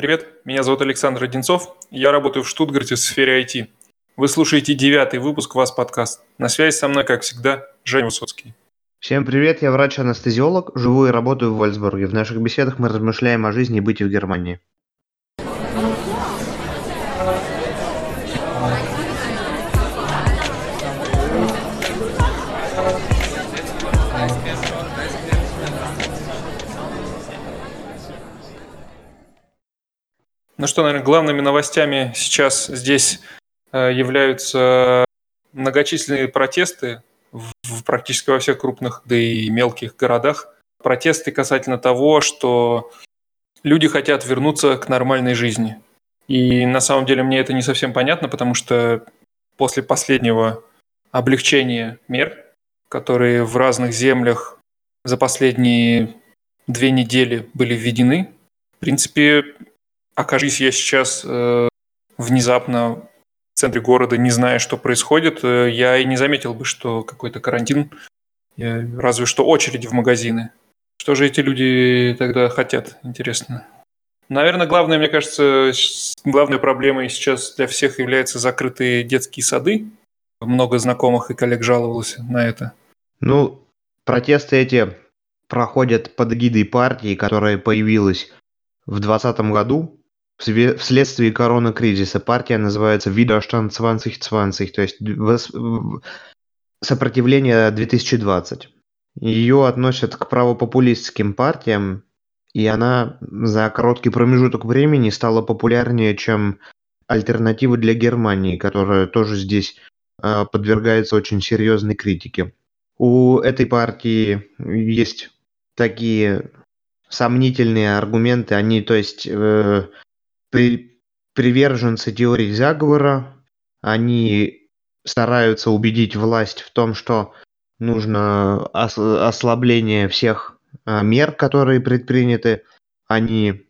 Привет, меня зовут Александр Одинцов, я работаю в Штутгарте в сфере IT. Вы слушаете девятый выпуск «Вас подкаст». На связи со мной, как всегда, Женя Высоцкий. Всем привет, я врач-анестезиолог, живу и работаю в Вольсбурге. В наших беседах мы размышляем о жизни и быте в Германии. Ну что, наверное, главными новостями сейчас здесь э, являются многочисленные протесты в практически во всех крупных, да и мелких городах. Протесты касательно того, что люди хотят вернуться к нормальной жизни. И на самом деле мне это не совсем понятно, потому что после последнего облегчения мер, которые в разных землях за последние две недели были введены, в принципе, окажись я сейчас э, внезапно в центре города, не зная, что происходит, э, я и не заметил бы, что какой-то карантин, э, разве что очереди в магазины. Что же эти люди тогда хотят, интересно? Наверное, главное, мне кажется, главной проблемой сейчас для всех являются закрытые детские сады. Много знакомых и коллег жаловалось на это. Ну, протесты эти проходят под эгидой партии, которая появилась в 2020 году вследствие коронакризиса партия называется Widerstand 2020, то есть сопротивление 2020. Ее относят к правопопулистским партиям, и она за короткий промежуток времени стала популярнее, чем альтернатива для Германии, которая тоже здесь э, подвергается очень серьезной критике. У этой партии есть такие сомнительные аргументы, они, то есть, э, при, приверженцы теории заговора, они стараются убедить власть в том, что нужно ос- ослабление всех э, мер, которые предприняты. Они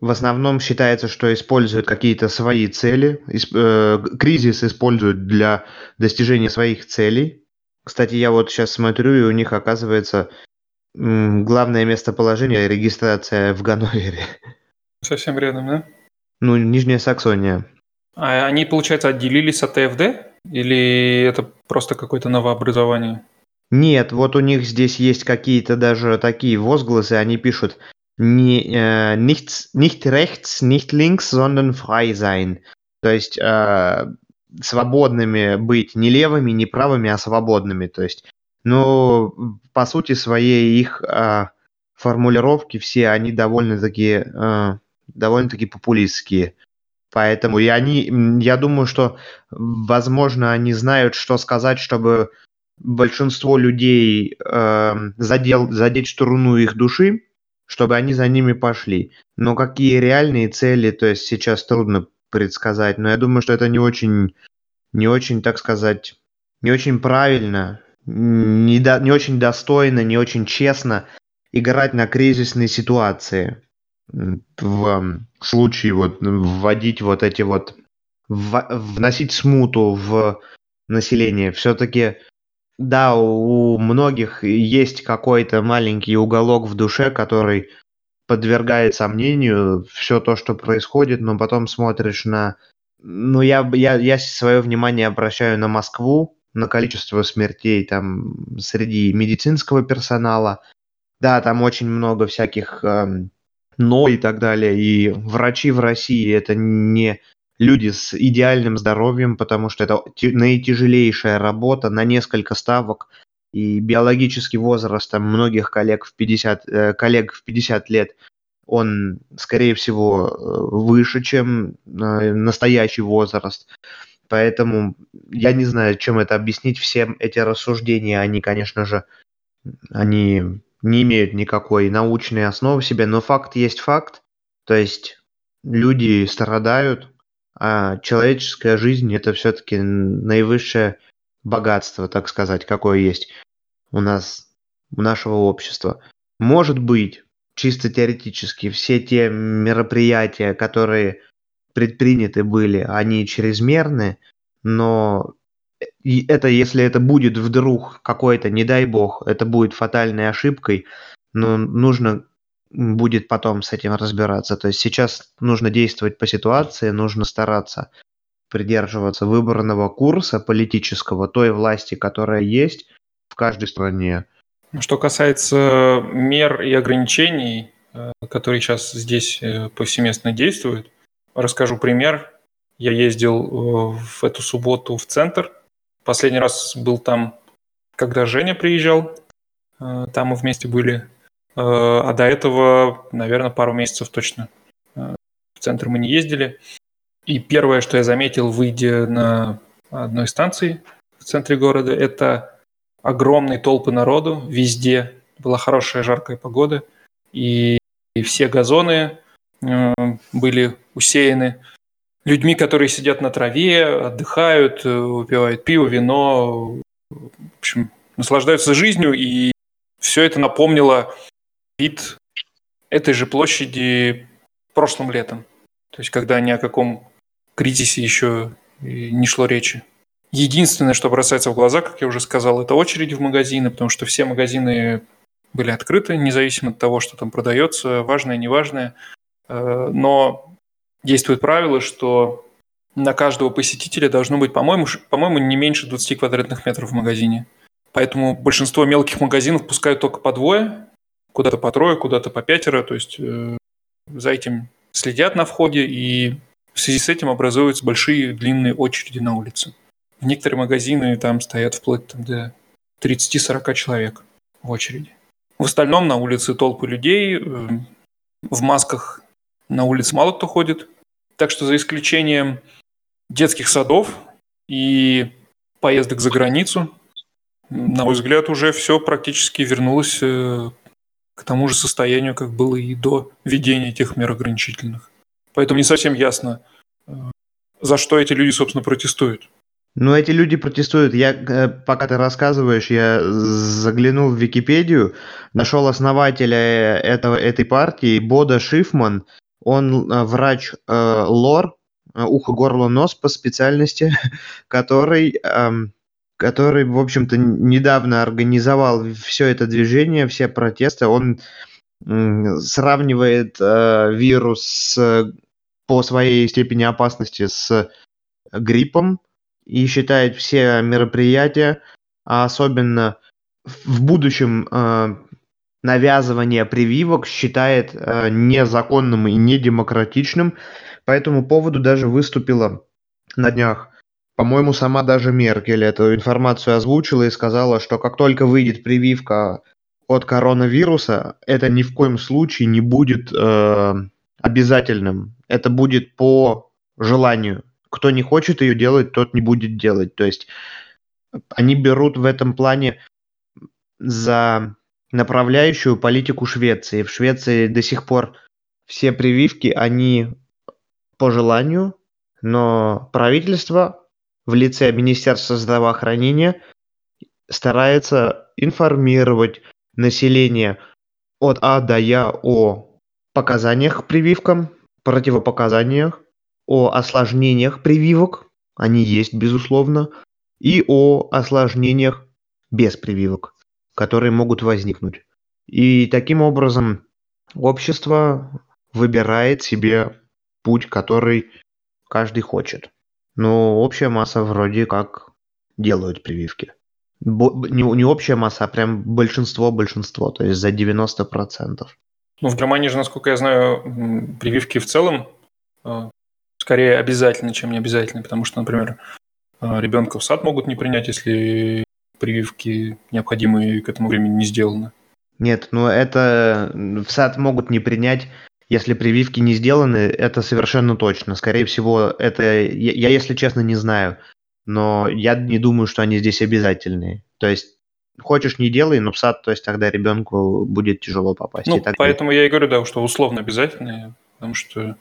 в основном считается, что используют какие-то свои цели, исп- э, кризис используют для достижения своих целей. Кстати, я вот сейчас смотрю, и у них оказывается главное местоположение регистрация в Ганновере. Совсем рядом, да? Ну, Нижняя Саксония. А они, получается, отделились от ТФД? Или это просто какое-то новообразование? Нет, вот у них здесь есть какие-то даже такие возгласы, они пишут не, э, nichts, nicht rechts, nicht links, sondern frei sein. То есть э, свободными быть не левыми, не правыми, а свободными. То есть, ну, по сути своей их э, формулировки все, они довольно-таки э, довольно-таки популистские. Поэтому и они, я думаю, что, возможно, они знают, что сказать, чтобы большинство людей э, задел, задеть струну их души, чтобы они за ними пошли. Но какие реальные цели, то есть сейчас трудно предсказать. Но я думаю, что это не очень, не очень, так сказать, не очень правильно, не, до, не очень достойно, не очень честно играть на кризисной ситуации в случае вот вводить вот эти вот вносить смуту в население. Все-таки да, у многих есть какой-то маленький уголок в душе, который подвергает сомнению все то, что происходит, но потом смотришь на... Ну, я, я, я свое внимание обращаю на Москву, на количество смертей там среди медицинского персонала. Да, там очень много всяких эм, но и так далее. И врачи в России это не люди с идеальным здоровьем, потому что это наитяжелейшая работа на несколько ставок. И биологический возраст там, многих коллег в 50, э, коллег в 50 лет, он, скорее всего, э, выше, чем э, настоящий возраст. Поэтому я не знаю, чем это объяснить. Всем эти рассуждения, они, конечно же, они не имеют никакой научной основы в себе, но факт есть факт. То есть люди страдают, а человеческая жизнь это все-таки наивысшее богатство, так сказать, какое есть у нас, у нашего общества. Может быть, чисто теоретически, все те мероприятия, которые предприняты были, они чрезмерны, но и это если это будет вдруг какой-то, не дай бог, это будет фатальной ошибкой, но нужно будет потом с этим разбираться. То есть сейчас нужно действовать по ситуации, нужно стараться придерживаться выбранного курса политического, той власти, которая есть в каждой стране. Что касается мер и ограничений, э, которые сейчас здесь э, повсеместно действуют, расскажу пример. Я ездил э, в эту субботу в центр. Последний раз был там, когда Женя приезжал. Там мы вместе были. А до этого, наверное, пару месяцев точно в центр мы не ездили. И первое, что я заметил, выйдя на одной станции в центре города, это огромные толпы народу везде. Была хорошая жаркая погода, и, и все газоны э, были усеяны людьми, которые сидят на траве, отдыхают, э, выпивают пиво, вино, в общем, наслаждаются жизнью, и все это напомнило вид этой же площади прошлым летом. То есть, когда ни о каком кризисе еще не шло речи. Единственное, что бросается в глаза, как я уже сказал, это очереди в магазины, потому что все магазины были открыты, независимо от того, что там продается, важное, неважное. Э, но действует правило, что на каждого посетителя должно быть, по-моему, по-моему, не меньше 20 квадратных метров в магазине. Поэтому большинство мелких магазинов пускают только по двое, куда-то по трое, куда-то по пятеро. То есть э, за этим следят на входе, и в связи с этим образуются большие длинные очереди на улице. В некоторые магазины там стоят вплоть там, до 30-40 человек в очереди. В остальном на улице толпы людей, э, в масках на улице мало кто ходит. Так что за исключением детских садов и поездок за границу, на мой взгляд, уже все практически вернулось э, к тому же состоянию, как было и до введения этих мер ограничительных. Поэтому не совсем ясно, э, за что эти люди, собственно, протестуют. Ну, эти люди протестуют. Я, э, пока ты рассказываешь, я заглянул в Википедию, нашел основателя этого, этой партии, Бода Шифман. Он э, врач э, лор, ухо, горло, нос по специальности, который, э, который, в общем-то, недавно организовал все это движение, все протесты. Он э, сравнивает э, вирус с по своей степени опасности с гриппом и считает все мероприятия, а особенно в будущем э, навязывание прививок считает э, незаконным и недемократичным. По этому поводу даже выступила на днях, по-моему, сама даже Меркель эту информацию озвучила и сказала, что как только выйдет прививка от коронавируса, это ни в коем случае не будет э, обязательным. Это будет по желанию. Кто не хочет ее делать, тот не будет делать. То есть они берут в этом плане за направляющую политику Швеции. В Швеции до сих пор все прививки, они по желанию, но правительство в лице Министерства здравоохранения старается информировать население от А до Я о показаниях к прививкам, противопоказаниях, о осложнениях прививок, они есть, безусловно, и о осложнениях без прививок, которые могут возникнуть. И таким образом общество выбирает себе путь, который каждый хочет. Но общая масса вроде как делают прививки. Бо- не, не общая масса, а прям большинство-большинство, то есть за 90%. Ну, в Германии же, насколько я знаю, прививки в целом э, скорее обязательны, чем не обязательны, потому что, например, э, ребенка в сад могут не принять, если прививки необходимые к этому времени не сделаны. Нет, ну это в сад могут не принять, если прививки не сделаны, это совершенно точно. Скорее всего, это я, я если честно, не знаю, но я не думаю, что они здесь обязательные. То есть хочешь не делай, но в сад, то есть тогда ребенку будет тяжело попасть. Ну, и так поэтому я и говорю, да, что условно обязательные, потому что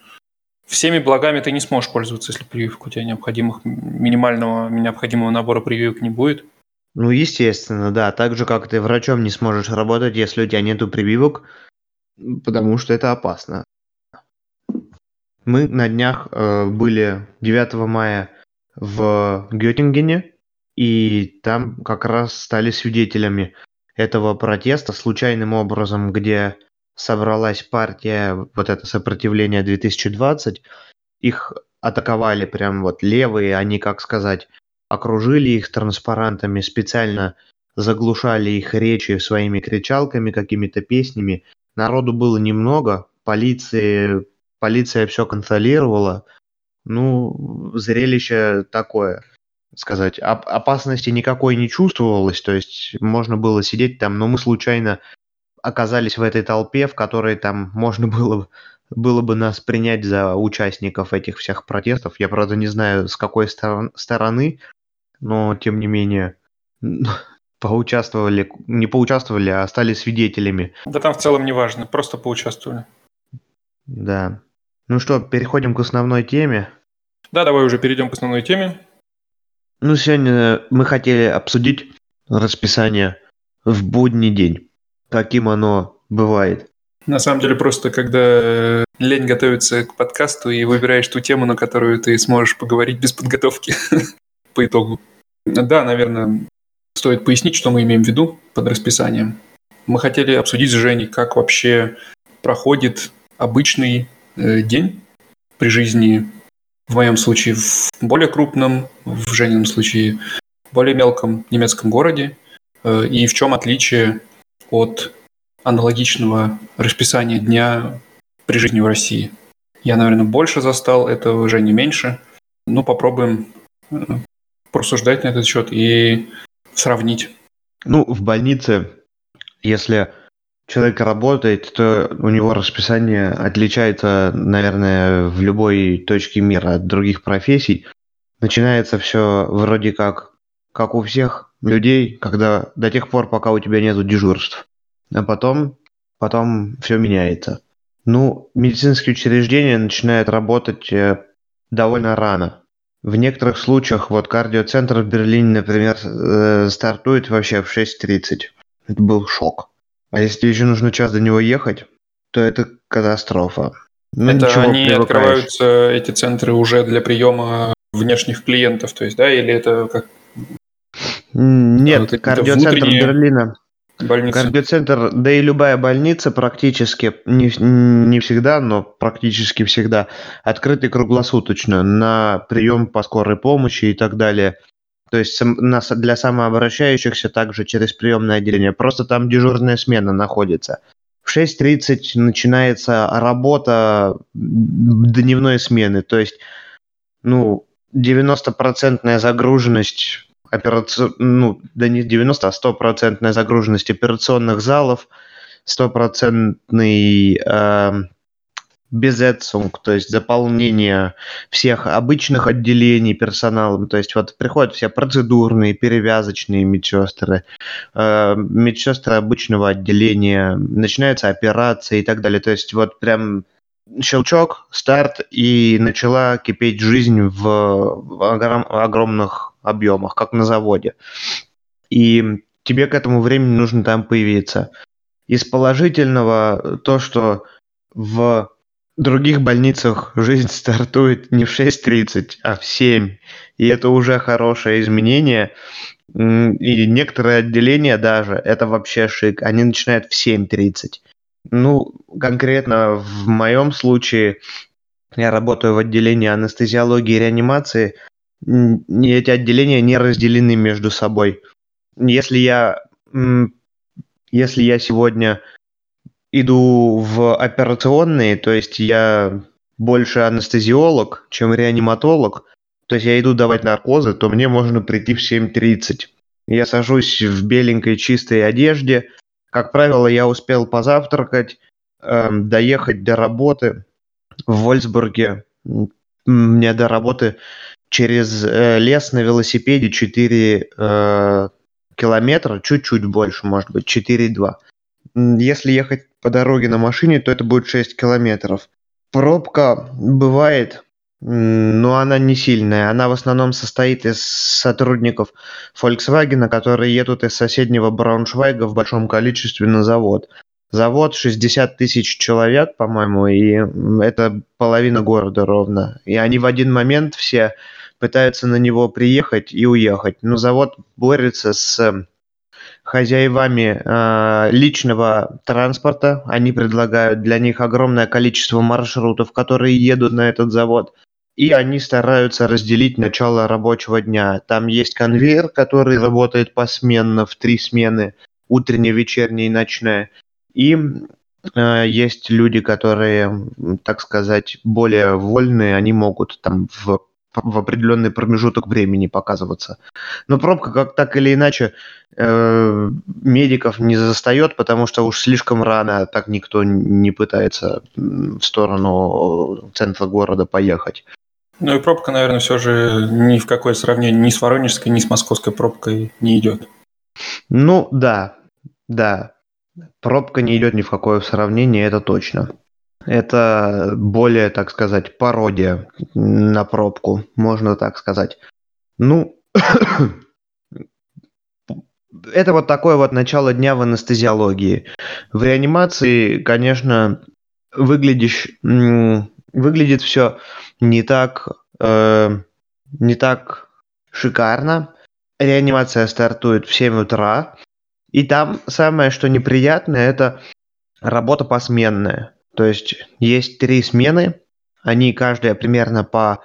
всеми благами ты не сможешь пользоваться, если прививок у тебя необходимых, минимального необходимого набора прививок не будет. Ну, естественно, да. Так же, как ты врачом не сможешь работать, если у тебя нету прививок, потому что это опасно. Мы на днях э, были 9 мая в Геттингене, и там как раз стали свидетелями этого протеста случайным образом, где собралась партия, вот это сопротивление 2020, их атаковали прям вот левые, они, как сказать, окружили их транспарантами, специально заглушали их речи своими кричалками, какими-то песнями. Народу было немного, полиции, полиция все контролировала. Ну, зрелище такое, сказать. Оп- опасности никакой не чувствовалось, то есть можно было сидеть там, но мы случайно оказались в этой толпе, в которой там можно было было бы нас принять за участников этих всех протестов. Я, правда, не знаю, с какой стор- стороны, но, тем не менее, поучаствовали, не поучаствовали, а стали свидетелями. Да там в целом не важно, просто поучаствовали. Да. Ну что, переходим к основной теме. Да, давай уже перейдем к основной теме. Ну, сегодня мы хотели обсудить расписание в будний день. Каким оно бывает. На самом деле, просто когда лень готовиться к подкасту и выбираешь ту тему, на которую ты сможешь поговорить без подготовки по итогу. Да, наверное, стоит пояснить, что мы имеем в виду под расписанием. Мы хотели обсудить с Женей, как вообще проходит обычный э, день при жизни, в моем случае в более крупном, в Женином случае в более мелком немецком городе, э, и в чем отличие от аналогичного расписания дня при жизни в России. Я, наверное, больше застал, это уже не меньше. Ну, попробуем э, порассуждать на этот счет и сравнить. Ну, в больнице, если человек работает, то у него расписание отличается, наверное, в любой точке мира от других профессий. Начинается все вроде как, как у всех людей, когда до тех пор, пока у тебя нет дежурств. А потом, потом все меняется. Ну, медицинские учреждения начинают работать э, довольно рано. В некоторых случаях, вот кардиоцентр в Берлине, например, э, стартует вообще в 6.30. Это был шок. А если еще нужно час до него ехать, то это катастрофа. Ну, это ничего, они привыкаешь. открываются, эти центры, уже для приема внешних клиентов, то есть, да, или это как? Нет, вот, кардиоцентр Берлина. Больница. Кардиоцентр, да и любая больница практически, не, не всегда, но практически всегда, открыты круглосуточно на прием по скорой помощи и так далее. То есть для самообращающихся также через приемное отделение. Просто там дежурная смена находится. В 6.30 начинается работа дневной смены. То есть, ну, 90% загруженность операци... ну, да не 90, а стопроцентная загруженность операционных залов, стопроцентный э, безэцунг, то есть заполнение всех обычных отделений персоналом. То есть вот приходят все процедурные, перевязочные медсестры, э, медсестры обычного отделения, начинается операция и так далее. То есть вот прям щелчок, старт, и начала кипеть жизнь в огромных объемах, как на заводе. И тебе к этому времени нужно там появиться. Из положительного то, что в других больницах жизнь стартует не в 6.30, а в 7. И это уже хорошее изменение. И некоторые отделения даже, это вообще шик, они начинают в 7.30. Ну, конкретно в моем случае, я работаю в отделении анестезиологии и реанимации, эти отделения не разделены между собой. Если я, если я сегодня иду в операционные, то есть я больше анестезиолог, чем реаниматолог, то есть я иду давать наркозы, то мне можно прийти в 7.30. Я сажусь в беленькой чистой одежде. Как правило, я успел позавтракать, э, доехать до работы в Вольсбурге. Мне до работы через э, лес на велосипеде 4 э, километра, чуть-чуть больше, может быть, 4,2. Если ехать по дороге на машине, то это будет 6 километров. Пробка бывает, но она не сильная. Она в основном состоит из сотрудников Volkswagen, которые едут из соседнего Брауншвайга в большом количестве на завод. Завод 60 тысяч человек, по-моему, и это половина города ровно. И они в один момент все пытаются на него приехать и уехать. Но завод борется с хозяевами э, личного транспорта. Они предлагают для них огромное количество маршрутов, которые едут на этот завод. И они стараются разделить начало рабочего дня. Там есть конвейер, который работает посменно в три смены, утренняя, вечерняя и ночная. И э, есть люди, которые, так сказать, более вольные, они могут там в в определенный промежуток времени показываться. Но пробка, как так или иначе, э, медиков не застает, потому что уж слишком рано так никто не пытается в сторону центра города поехать. Ну и пробка, наверное, все же ни в какое сравнение ни с воронежской, ни с московской пробкой не идет. Ну да, да. Пробка не идет ни в какое сравнение, это точно. Это более, так сказать, пародия на пробку, можно так сказать. Ну, это вот такое вот начало дня в анестезиологии. В реанимации, конечно, выглядишь, выглядит все не так, э, не так шикарно. Реанимация стартует в 7 утра. И там самое, что неприятное, это работа посменная. То есть есть три смены, они каждая примерно по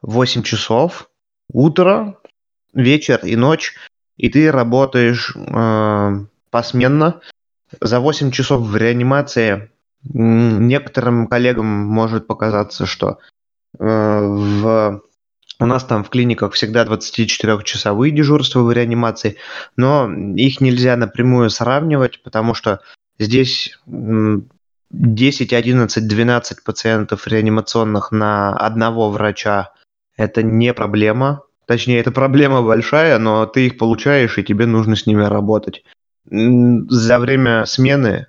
8 часов, утро, вечер и ночь, и ты работаешь э, посменно. За 8 часов в реанимации некоторым коллегам может показаться, что в у нас там в клиниках всегда 24-часовые дежурства в реанимации, но их нельзя напрямую сравнивать, потому что здесь 10, 11, 12 пациентов реанимационных на одного врача – это не проблема. Точнее, это проблема большая, но ты их получаешь, и тебе нужно с ними работать. За время смены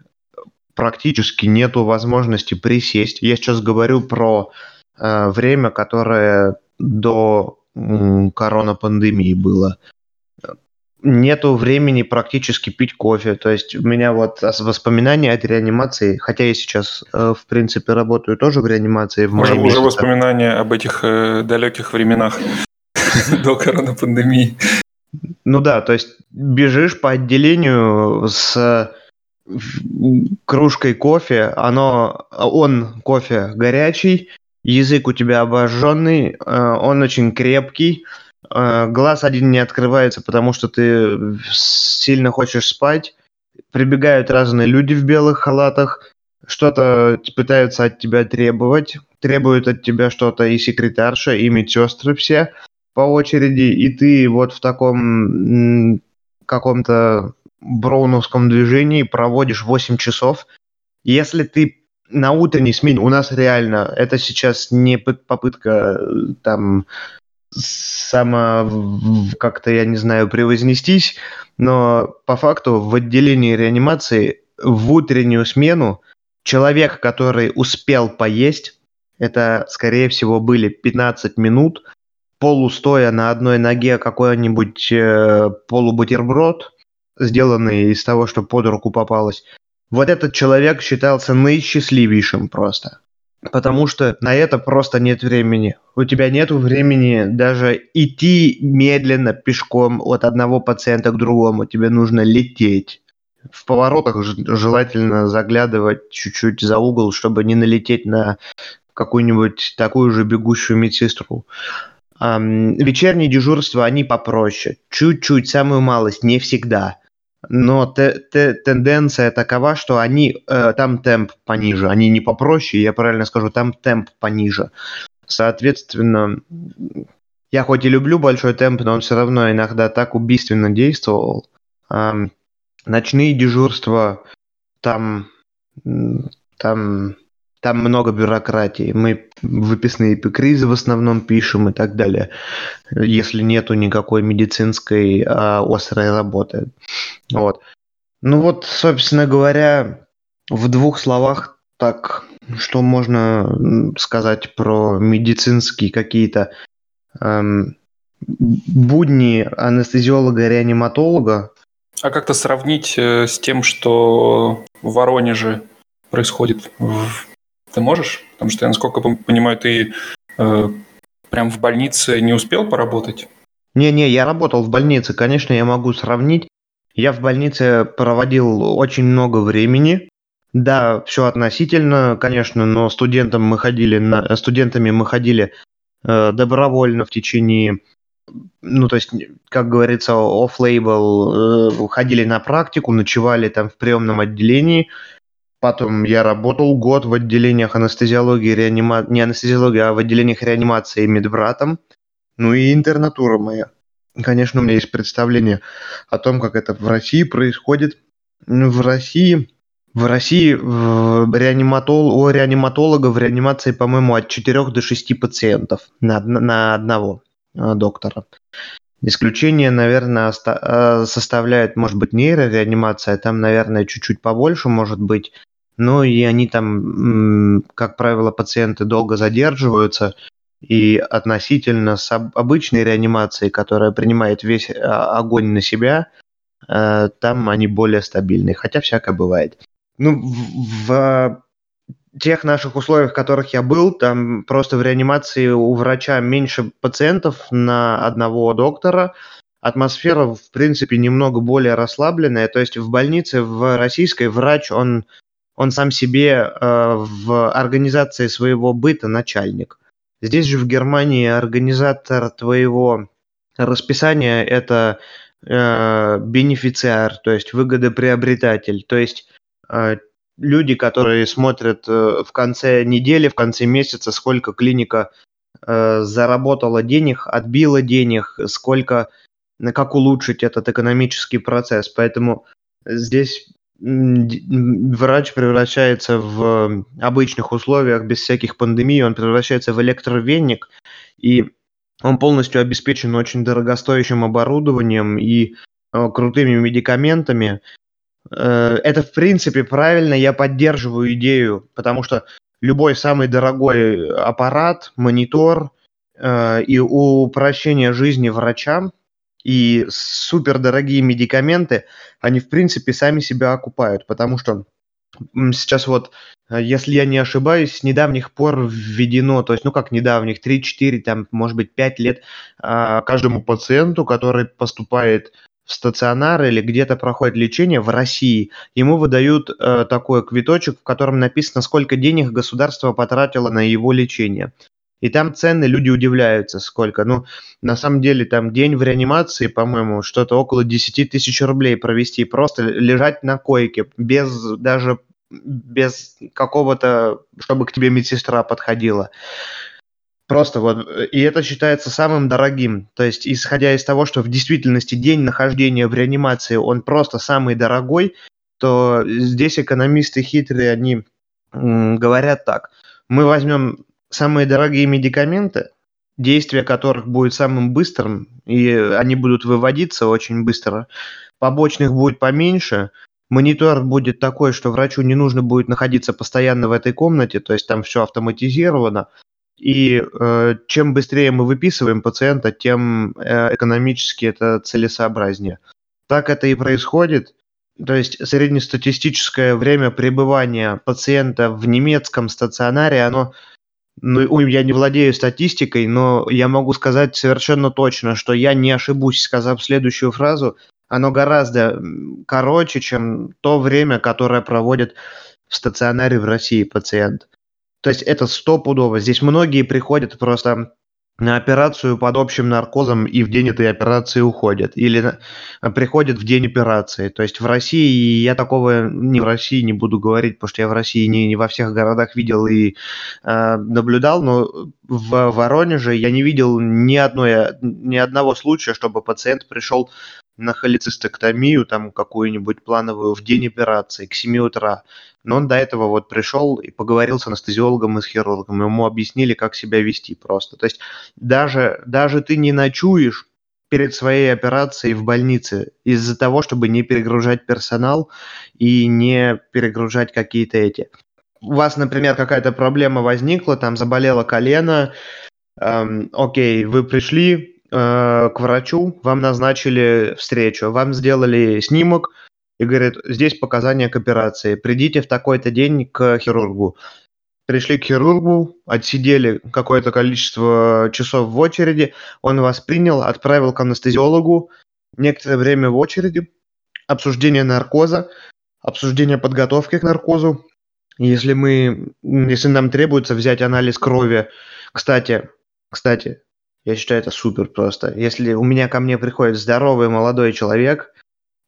практически нету возможности присесть. Я сейчас говорю про время, которое до э, коронапандемии было нету времени практически пить кофе. То есть у меня вот воспоминания от реанимации, хотя я сейчас, э, в принципе, работаю тоже в реанимации. В уже, уже воспоминания об этих э, далеких временах до коронапандемии. Ну да, то есть бежишь по отделению с кружкой кофе, оно, он кофе горячий, язык у тебя обожженный, э, он очень крепкий, Э, глаз один не открывается, потому что ты сильно хочешь спать. Прибегают разные люди в белых халатах, что-то пытаются от тебя требовать, требуют от тебя что-то и секретарша, и медсестры все по очереди, и ты вот в таком каком-то броуновском движении проводишь 8 часов. Если ты на утренней смене, у нас реально, это сейчас не попытка э, там само как-то, я не знаю, превознестись, но по факту в отделении реанимации в утреннюю смену человек, который успел поесть, это, скорее всего, были 15 минут, полустоя на одной ноге какой-нибудь э, полубутерброд, сделанный из того, что под руку попалось. Вот этот человек считался наисчастливейшим просто потому что на это просто нет времени. У тебя нет времени даже идти медленно пешком от одного пациента к другому. Тебе нужно лететь. В поворотах желательно заглядывать чуть-чуть за угол, чтобы не налететь на какую-нибудь такую же бегущую медсестру. Вечерние дежурства, они попроще. Чуть-чуть, самую малость, не всегда но те, те, тенденция такова, что они э, там темп пониже, они не попроще, я правильно скажу, там темп пониже. Соответственно, я хоть и люблю большой темп, но он все равно иногда так убийственно действовал. Эм, ночные дежурства там, там там много бюрократии. Мы выписные эпикризы в основном пишем и так далее, если нету никакой медицинской а, острой работы. Вот. Ну вот, собственно говоря, в двух словах так, что можно сказать про медицинские какие-то эм, будни анестезиолога-реаниматолога. А как-то сравнить э, с тем, что в Воронеже происходит в ты можешь? Потому что, я, насколько понимаю, ты э, прям в больнице не успел поработать? Не-не, я работал в больнице, конечно, я могу сравнить. Я в больнице проводил очень много времени. Да, все относительно, конечно, но студентам мы ходили на, студентами мы ходили э, добровольно в течение, ну, то есть, как говорится, off-label, э, ходили на практику, ночевали там в приемном отделении. Потом я работал год в отделениях анестезиологии, реанимации, не анестезиологии, а в отделениях реанимации медбратом. Ну и интернатура моя. Конечно, у меня есть представление о том, как это в России происходит. В России, в России в реаниматол, у реаниматолога в реанимации, по-моему, от 4 до 6 пациентов на, на одного э, доктора. Исключение, наверное, э, составляет, может быть, нейрореанимация, там, наверное, чуть-чуть побольше, может быть. Ну и они там, как правило, пациенты долго задерживаются, и относительно с обычной реанимацией, которая принимает весь а, огонь на себя, э, там они более стабильные, хотя всякое бывает. Ну, в, в тех наших условиях, в которых я был, там просто в реанимации у врача меньше пациентов на одного доктора, атмосфера, в принципе, немного более расслабленная. То есть в больнице в российской врач, он, он сам себе э, в организации своего быта начальник. Здесь же в Германии организатор твоего расписания – это э, бенефициар, то есть выгодоприобретатель. То есть э, люди, которые смотрят в конце недели, в конце месяца, сколько клиника заработала денег, отбила денег, сколько, как улучшить этот экономический процесс. Поэтому здесь врач превращается в обычных условиях, без всяких пандемий, он превращается в электровенник, и он полностью обеспечен очень дорогостоящим оборудованием и э, крутыми медикаментами. Э, это, в принципе, правильно, я поддерживаю идею, потому что любой самый дорогой аппарат, монитор э, и упрощение жизни врачам – и супердорогие медикаменты, они, в принципе, сами себя окупают, потому что сейчас вот, э, если я не ошибаюсь, с недавних пор введено, то есть, ну как недавних, 3-4, там, может быть, 5 лет а, каждому пациенту, который поступает в стационар или где-то проходит лечение в России, ему выдают э, такой квиточек, в котором написано, сколько денег государство потратило на его лечение. И там цены, люди удивляются, сколько. Ну, на самом деле, там день в реанимации, по-моему, что-то около 10 тысяч рублей провести, просто лежать на койке, без даже без какого-то, чтобы к тебе медсестра подходила. Просто вот, и это считается самым дорогим. То есть, исходя из того, что в действительности день нахождения в реанимации, он просто самый дорогой, то здесь экономисты хитрые, они говорят так. Мы возьмем самые дорогие медикаменты, действие которых будет самым быстрым, и они будут выводиться очень быстро, побочных будет поменьше, монитор будет такой, что врачу не нужно будет находиться постоянно в этой комнате, то есть там все автоматизировано, и э, чем быстрее мы выписываем пациента, тем э, экономически это целесообразнее. Так это и происходит. То есть среднестатистическое время пребывания пациента в немецком стационаре, оно ну, я не владею статистикой, но я могу сказать совершенно точно, что я не ошибусь, сказав следующую фразу. Оно гораздо короче, чем то время, которое проводит в стационаре в России пациент. То есть это стопудово. Здесь многие приходят просто на операцию под общим наркозом и в день этой операции уходят. Или приходят в день операции. То есть в России я такого не в России не буду говорить, потому что я в России не, не во всех городах видел и э, наблюдал, но в Воронеже я не видел ни, одной, ни одного случая, чтобы пациент пришел на холецистектомию, там какую-нибудь плановую в день операции к 7 утра. Но он до этого вот пришел и поговорил с анестезиологом и с хирургом, ему объяснили, как себя вести просто. То есть даже, даже ты не ночуешь перед своей операцией в больнице из-за того, чтобы не перегружать персонал и не перегружать какие-то эти. У вас, например, какая-то проблема возникла, там заболело колено, эм, окей, вы пришли, Э, к врачу, вам назначили встречу, вам сделали снимок и говорят, здесь показания к операции, придите в такой-то день к хирургу. Пришли к хирургу, отсидели какое-то количество часов в очереди, он вас принял, отправил к анестезиологу, некоторое время в очереди, обсуждение наркоза, обсуждение подготовки к наркозу. Если мы, если нам требуется взять анализ крови, кстати, кстати, я считаю это супер просто. Если у меня ко мне приходит здоровый молодой человек,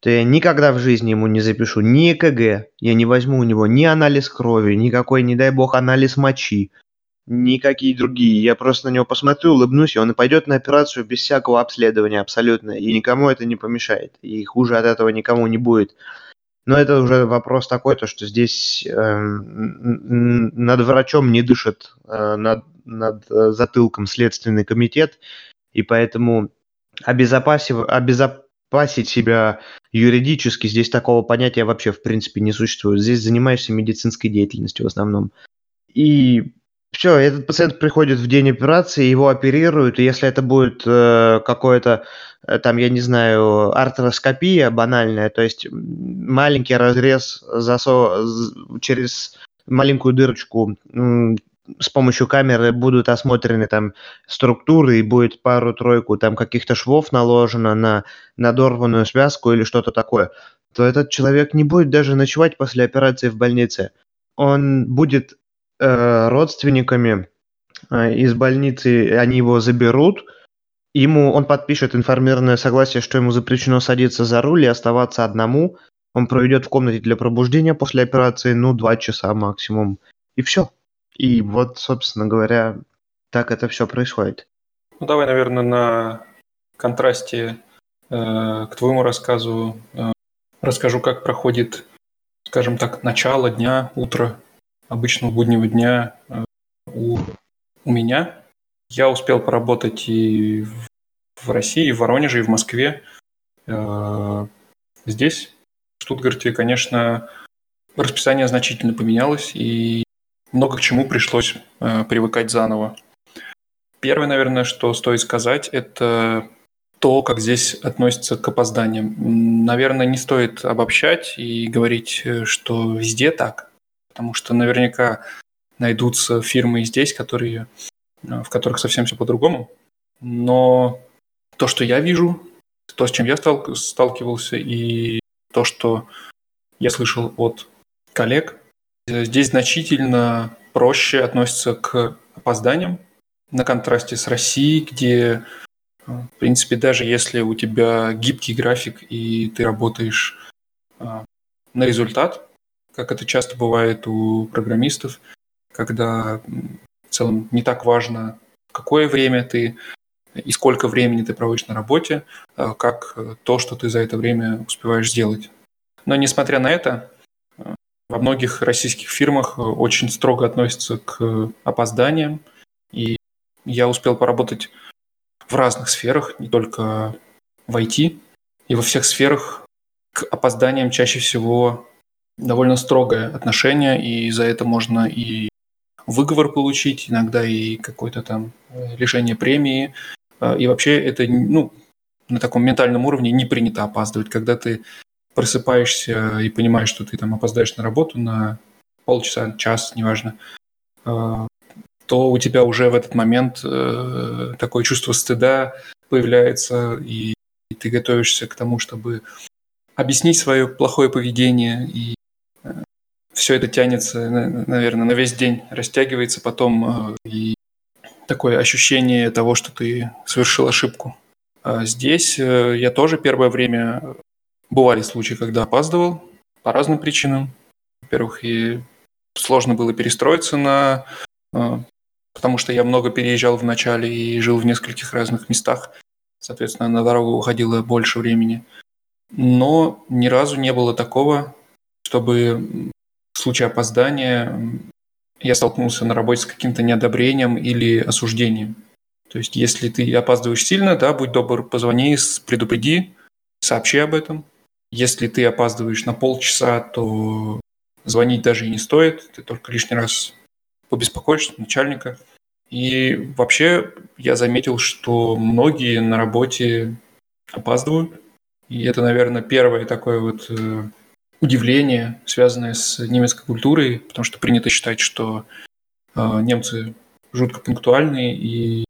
то я никогда в жизни ему не запишу ни ЭКГ, я не возьму у него ни анализ крови, никакой, не дай бог, анализ мочи, никакие другие. Я просто на него посмотрю, улыбнусь, и он и пойдет на операцию без всякого обследования абсолютно. И никому это не помешает. И хуже от этого никому не будет. Но это уже вопрос такой, то что здесь э, над врачом не дышит э, над, над э, затылком Следственный комитет, и поэтому обезопасив, обезопасить себя юридически здесь такого понятия вообще в принципе не существует. Здесь занимаешься медицинской деятельностью в основном. И все, этот пациент приходит в день операции, его оперируют, и если это будет э, какое-то, э, там, я не знаю, артроскопия банальная, то есть маленький разрез засо... через маленькую дырочку с помощью камеры будут осмотрены там структуры и будет пару-тройку там каких-то швов наложено на надорванную связку или что-то такое, то этот человек не будет даже ночевать после операции в больнице. Он будет э, родственниками э, из больницы, они его заберут, ему он подпишет информированное согласие, что ему запрещено садиться за руль и оставаться одному. Он проведет в комнате для пробуждения после операции, ну, два часа максимум. И все. И вот, собственно говоря, так это все происходит. Ну, давай, наверное, на контрасте э, к твоему рассказу э, расскажу, как проходит, скажем так, начало дня, утро обычного буднего дня э, у, у меня. Я успел поработать и в России, и в Воронеже, и в Москве. Э, здесь, в Штутгарте, конечно, расписание значительно поменялось, и много к чему пришлось э, привыкать заново. Первое, наверное, что стоит сказать, это то, как здесь относятся к опозданиям. Наверное, не стоит обобщать и говорить, что везде так потому что наверняка найдутся фирмы и здесь, которые, э, в которых совсем все по-другому. Но то, что я вижу, то, с чем я стал, сталкивался, и то, что я слышал от коллег, э, здесь значительно проще относятся к опозданиям, на контрасте с Россией, где, э, в принципе, даже если у тебя гибкий график и ты работаешь на результат, как это часто бывает у программистов, когда в целом не так важно, какое время ты и сколько времени ты проводишь на работе, как то, что ты за это время успеваешь сделать. Но несмотря на это, во многих российских фирмах очень строго относятся к опозданиям, и я успел поработать в разных сферах, не только в IT, и во всех сферах к опозданиям чаще всего довольно строгое отношение, и за это можно и выговор получить, иногда и какое-то там э, лишение премии. И вообще это, ну, на таком ментальном уровне не принято опаздывать. Когда ты просыпаешься и понимаешь, что ты там опоздаешь на работу на полчаса, час, неважно, а, то у тебя уже в этот момент э, такое чувство стыда появляется, и ты готовишься к тому, чтобы объяснить свое плохое поведение и все это тянется, наверное, на весь день, растягивается потом э, и такое ощущение того, что ты совершил ошибку. А здесь э, я тоже первое время бывали случаи, когда опаздывал по разным причинам. Во-первых, и сложно было перестроиться на... Э, потому что я много переезжал в начале и жил в нескольких разных местах. Соответственно, на дорогу уходило больше времени. Но ни разу не было такого, чтобы в случае опоздания я столкнулся на работе с каким-то неодобрением или осуждением. То есть, если ты опаздываешь сильно, да, будь добр, позвони, предупреди, сообщи об этом. Если ты опаздываешь на полчаса, то звонить даже и не стоит, ты только лишний раз побеспокоишь начальника. И вообще я заметил, что многие на работе опаздывают. И это, наверное, первое такое вот э, удивление, связанное с немецкой культурой, потому что принято считать, что э, немцы жутко пунктуальные, и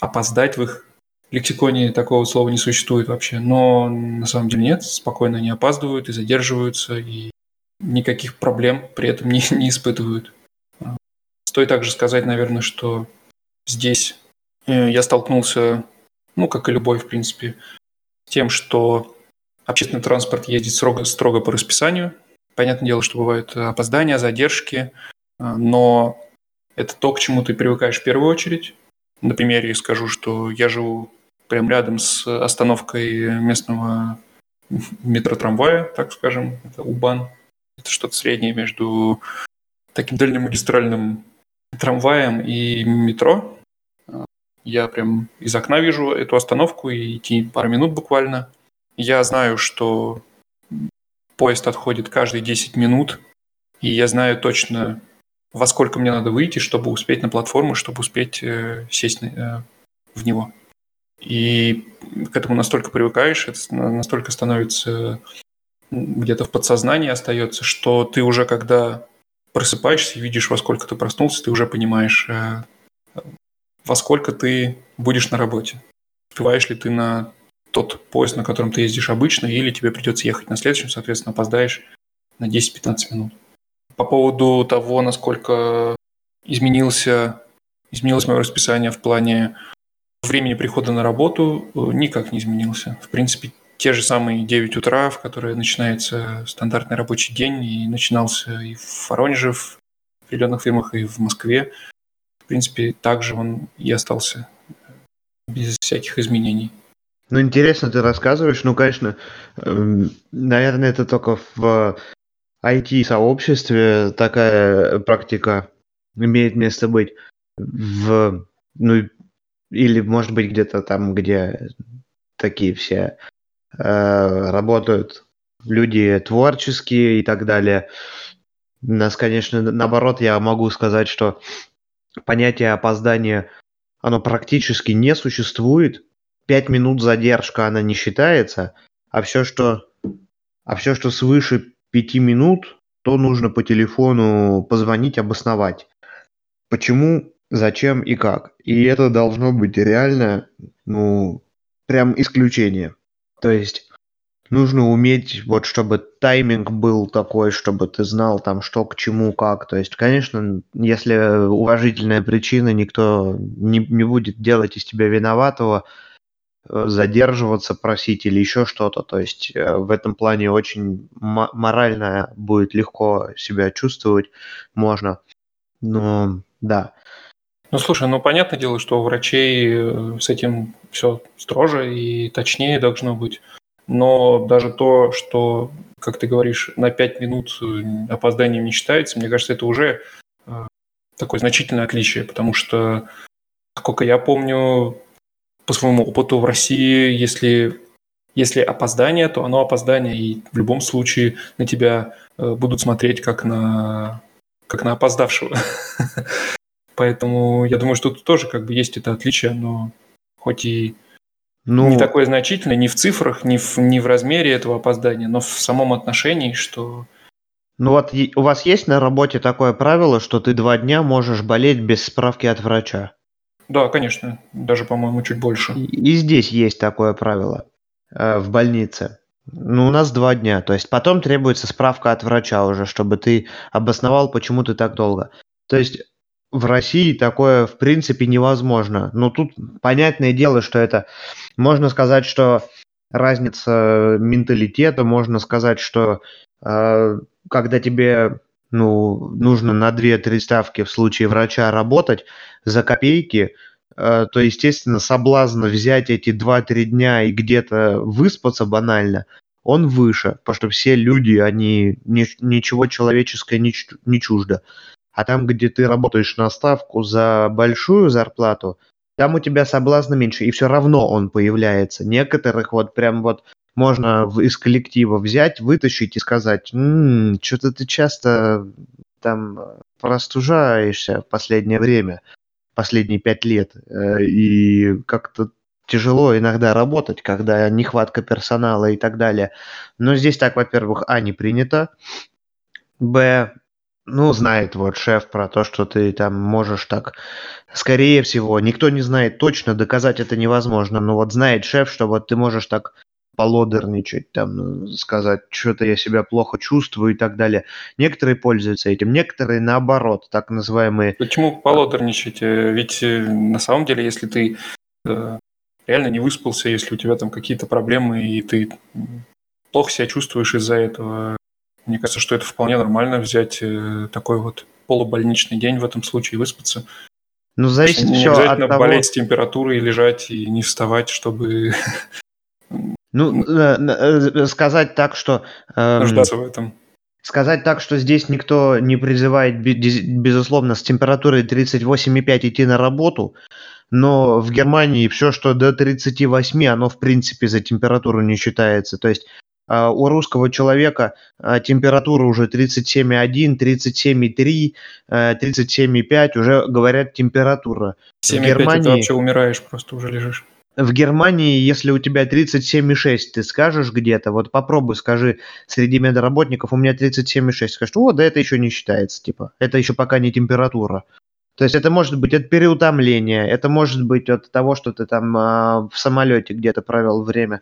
опоздать в их лексиконе такого слова не существует вообще. Но на самом деле нет, спокойно они опаздывают и задерживаются, и никаких проблем при этом не, не испытывают. Стоит также сказать, наверное, что здесь э, я столкнулся, ну, как и любой, в принципе, с тем, что общественный транспорт ездит строго, строго по расписанию. Понятное дело, что бывают опоздания, задержки, э, но это то, к чему ты привыкаешь в первую очередь. На примере скажу, что я живу прямо рядом с остановкой местного метро-трамвая, так скажем, это Убан. Это что-то среднее между таким дальнемагистральным трамваем и метро. Я прям из окна вижу эту остановку и идти пару минут буквально. Я знаю, что поезд отходит каждые 10 минут, и я знаю точно, во сколько мне надо выйти, чтобы успеть на платформу, чтобы успеть э, сесть э, в него. И к этому настолько привыкаешь, это настолько становится где-то в подсознании остается, что ты уже когда просыпаешься и видишь, во сколько ты проснулся, ты уже понимаешь, э, во сколько ты будешь на работе. Успеваешь ли ты на тот поезд, на котором ты ездишь обычно, или тебе придется ехать на следующем, соответственно, опоздаешь на 10-15 минут. По поводу того, насколько изменился, изменилось мое расписание в плане времени прихода на работу, э, никак не изменился. В принципе, те же самые 9 утра, в которые начинается стандартный рабочий день, и начинался и в Воронеже, в определенных фирмах, и в Москве. В принципе, также он и остался без всяких изменений. Ну, интересно ты рассказываешь. Ну, конечно, эм, наверное, это только в IT-сообществе такая практика имеет место быть. В, ну, или, может быть, где-то там, где такие все Э, работают люди творческие и так далее. У нас, конечно, наоборот, я могу сказать, что понятие опоздания, оно практически не существует. Пять минут задержка, она не считается, а все, что, а все, что свыше пяти минут, то нужно по телефону позвонить, обосновать. Почему, зачем и как. И это должно быть реально, ну, прям исключение. То есть нужно уметь, вот чтобы тайминг был такой, чтобы ты знал там что к чему, как. То есть, конечно, если уважительная причина, никто не, не будет делать из тебя виноватого, э, задерживаться, просить или еще что-то. То есть э, в этом плане очень морально будет легко себя чувствовать, можно. Но да. Ну слушай, ну понятное дело, что у врачей э, с этим все строже и точнее должно быть. Но даже то, что, как ты говоришь, на 5 минут э, опозданием не считается, мне кажется, это уже э, такое значительное отличие, потому что, сколько я помню, по своему опыту в России, если, если опоздание, то оно опоздание, и в любом случае на тебя будут смотреть как на, как на опоздавшего. Поэтому я думаю, что тут тоже как бы есть это отличие, но хоть и ну, не такое значительное ни в цифрах, ни в, ни в размере этого опоздания, но в самом отношении, что... Ну вот у вас есть на работе такое правило, что ты два дня можешь болеть без справки от врача? Да, конечно, даже, по-моему, чуть больше. И, и здесь есть такое правило э, в больнице. Ну, у нас два дня. То есть потом требуется справка от врача уже, чтобы ты обосновал, почему ты так долго. То есть в России такое в принципе невозможно. Но тут понятное дело, что это можно сказать, что разница менталитета, можно сказать, что э, когда тебе ну, нужно на 2-3 ставки в случае врача работать за копейки, э, то, естественно, соблазн взять эти 2-3 дня и где-то выспаться банально, он выше, потому что все люди, они ни, ничего человеческое не, не чуждо. А там, где ты работаешь на ставку за большую зарплату, там у тебя соблазна меньше, и все равно он появляется. Некоторых вот прям вот можно из коллектива взять, вытащить и сказать, м-м, что-то ты часто там простужаешься в последнее время, последние пять лет, э, и как-то тяжело иногда работать, когда нехватка персонала и так далее. Но здесь так, во-первых, а, не принято, б, ну, знает вот шеф про то, что ты там можешь так, скорее всего, никто не знает точно, доказать это невозможно, но вот знает шеф, что вот ты можешь так полодерничать, там, сказать, что-то я себя плохо чувствую и так далее. Некоторые пользуются этим, некоторые наоборот, так называемые... Почему полодерничать? Э, ведь э, на самом деле, если ты э, реально не выспался, если у тебя там какие-то проблемы, и ты плохо себя чувствуешь из-за этого, мне кажется, что это вполне нормально взять такой вот полубольничный день в этом случае выспаться. Ну, зависит не все от того... болеть с температурой, лежать и не вставать, чтобы ну, э, э, сказать так, что... Эм, Нуждаться в этом. Сказать так, что здесь никто не призывает, безусловно, с температурой 38,5 идти на работу, но в Германии все, что до 38, оно в принципе за температуру не считается. То есть э, у русского человека температура уже 37,1, 37,3, 37,5, уже говорят температура. 7,5 в Германии... ты вообще умираешь, просто уже лежишь в Германии, если у тебя 37,6, ты скажешь где-то, вот попробуй, скажи среди медработников, у меня 37,6, скажешь, о, да это еще не считается, типа, это еще пока не температура. То есть это может быть от переутомления, это может быть от того, что ты там э, в самолете где-то провел время.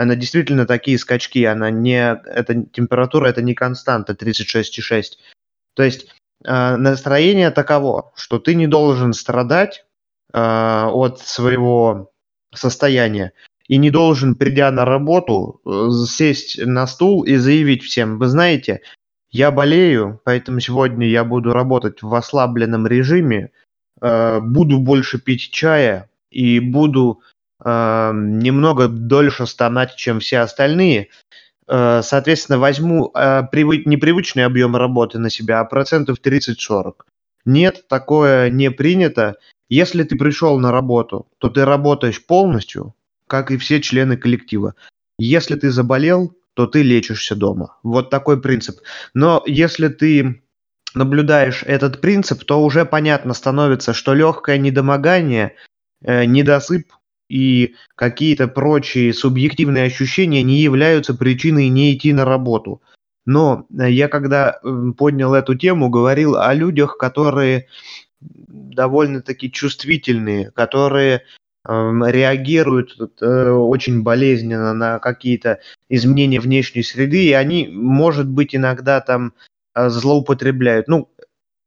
Она действительно такие скачки, она не, это температура, это не константа 36,6. То есть э, настроение таково, что ты не должен страдать э, от своего состояние и не должен, придя на работу, э, сесть на стул и заявить всем, вы знаете, я болею, поэтому сегодня я буду работать в ослабленном режиме, э, буду больше пить чая и буду э, немного дольше стонать, чем все остальные. Соответственно, возьму непривычный объем работы на себя, а процентов 30-40. Нет, такое не принято. Если ты пришел на работу, то ты работаешь полностью, как и все члены коллектива. Если ты заболел, то ты лечишься дома. Вот такой принцип. Но если ты наблюдаешь этот принцип, то уже понятно становится, что легкое недомогание, э, недосып и какие-то прочие субъективные ощущения не являются причиной не идти на работу. Но э, я когда поднял эту тему, говорил о людях, которые довольно-таки чувствительные, которые эм, реагируют э, очень болезненно на какие-то изменения внешней среды, и они, может быть, иногда там э, злоупотребляют. Ну,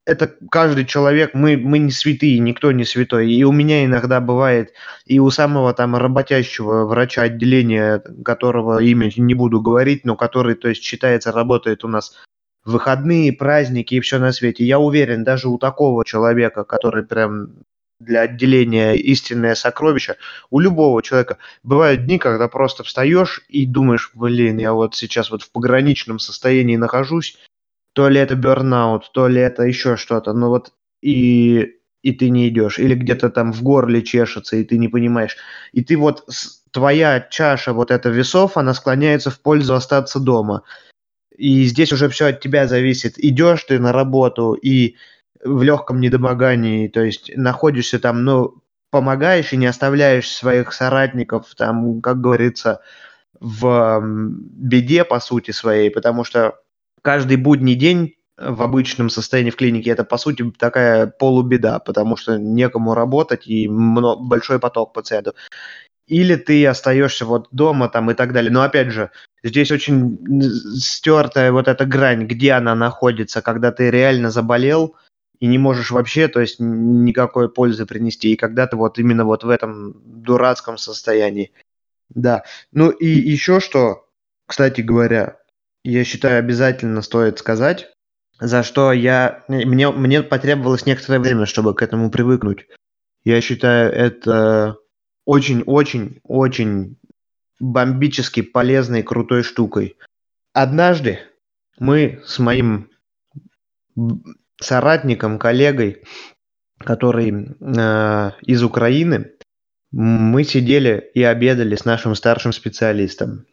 это каждый человек, мы, мы не святые, никто не святой. И у меня иногда бывает, и у самого там работящего врача отделения, которого имя не буду говорить, но который, то есть, считается, работает у нас выходные, праздники и все на свете. Я уверен, даже у такого человека, который прям для отделения истинное сокровище, у любого человека бывают дни, когда просто встаешь и думаешь, блин, я вот сейчас вот в пограничном состоянии нахожусь, то ли это бернаут, то ли это еще что-то, но вот и, и ты не идешь, или где-то там в горле чешется, и ты не понимаешь. И ты вот, твоя чаша вот эта весов, она склоняется в пользу остаться дома. И здесь уже все от тебя зависит. Идешь ты на работу и в легком недомогании, то есть находишься там, ну, помогаешь и не оставляешь своих соратников, там, как говорится, в беде, по сути своей, потому что каждый будний день в обычном состоянии в клинике это, по сути, такая полубеда, потому что некому работать и большой поток пациентов или ты остаешься вот дома там и так далее. Но опять же, здесь очень стертая вот эта грань, где она находится, когда ты реально заболел и не можешь вообще, то есть никакой пользы принести, и когда ты вот именно вот в этом дурацком состоянии. Да. Ну и еще что, кстати говоря, я считаю, обязательно стоит сказать, за что я... Мне, мне потребовалось некоторое время, чтобы к этому привыкнуть. Я считаю, это очень-очень-очень бомбически полезной, крутой штукой. Однажды мы с моим соратником, коллегой, который э, из Украины, мы сидели и обедали с нашим старшим специалистом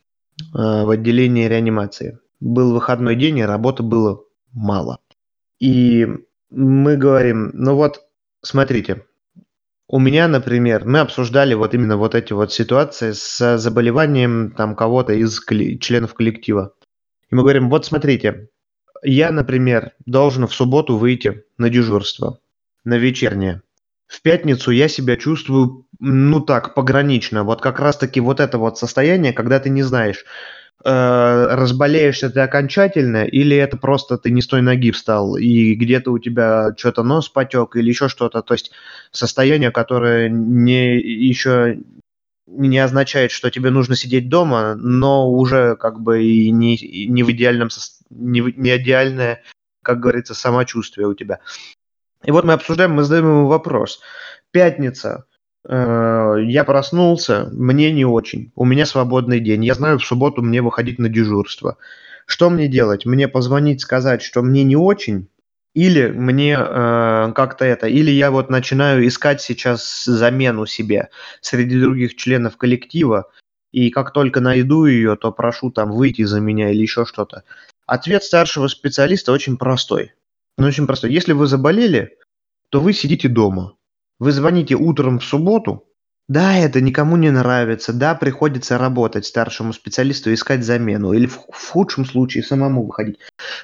в отделении реанимации. Был выходной день, и работы было мало. И мы говорим, ну вот, смотрите, у меня, например, мы обсуждали вот именно вот эти вот ситуации с заболеванием там кого-то из членов коллектива. И мы говорим, вот смотрите, я, например, должен в субботу выйти на дежурство, на вечернее. В пятницу я себя чувствую, ну так, погранично. Вот как раз-таки вот это вот состояние, когда ты не знаешь, э, разболеешься ты окончательно, или это просто ты не с той ноги встал, и где-то у тебя что-то нос потек, или еще что-то. То есть состояние, которое не, еще не означает, что тебе нужно сидеть дома, но уже как бы и не, не в идеальном, не, не идеальное, как говорится, самочувствие у тебя. И вот мы обсуждаем, мы задаем ему вопрос. Пятница. Э, я проснулся, мне не очень. У меня свободный день. Я знаю, в субботу мне выходить на дежурство. Что мне делать? Мне позвонить, сказать, что мне не очень, или мне э, как-то это, или я вот начинаю искать сейчас замену себе среди других членов коллектива, и как только найду ее, то прошу там выйти за меня или еще что-то. Ответ старшего специалиста очень простой. Ну, очень простой. Если вы заболели, то вы сидите дома. Вы звоните утром в субботу. Да, это никому не нравится. Да, приходится работать старшему специалисту, искать замену. Или в, в худшем случае самому выходить.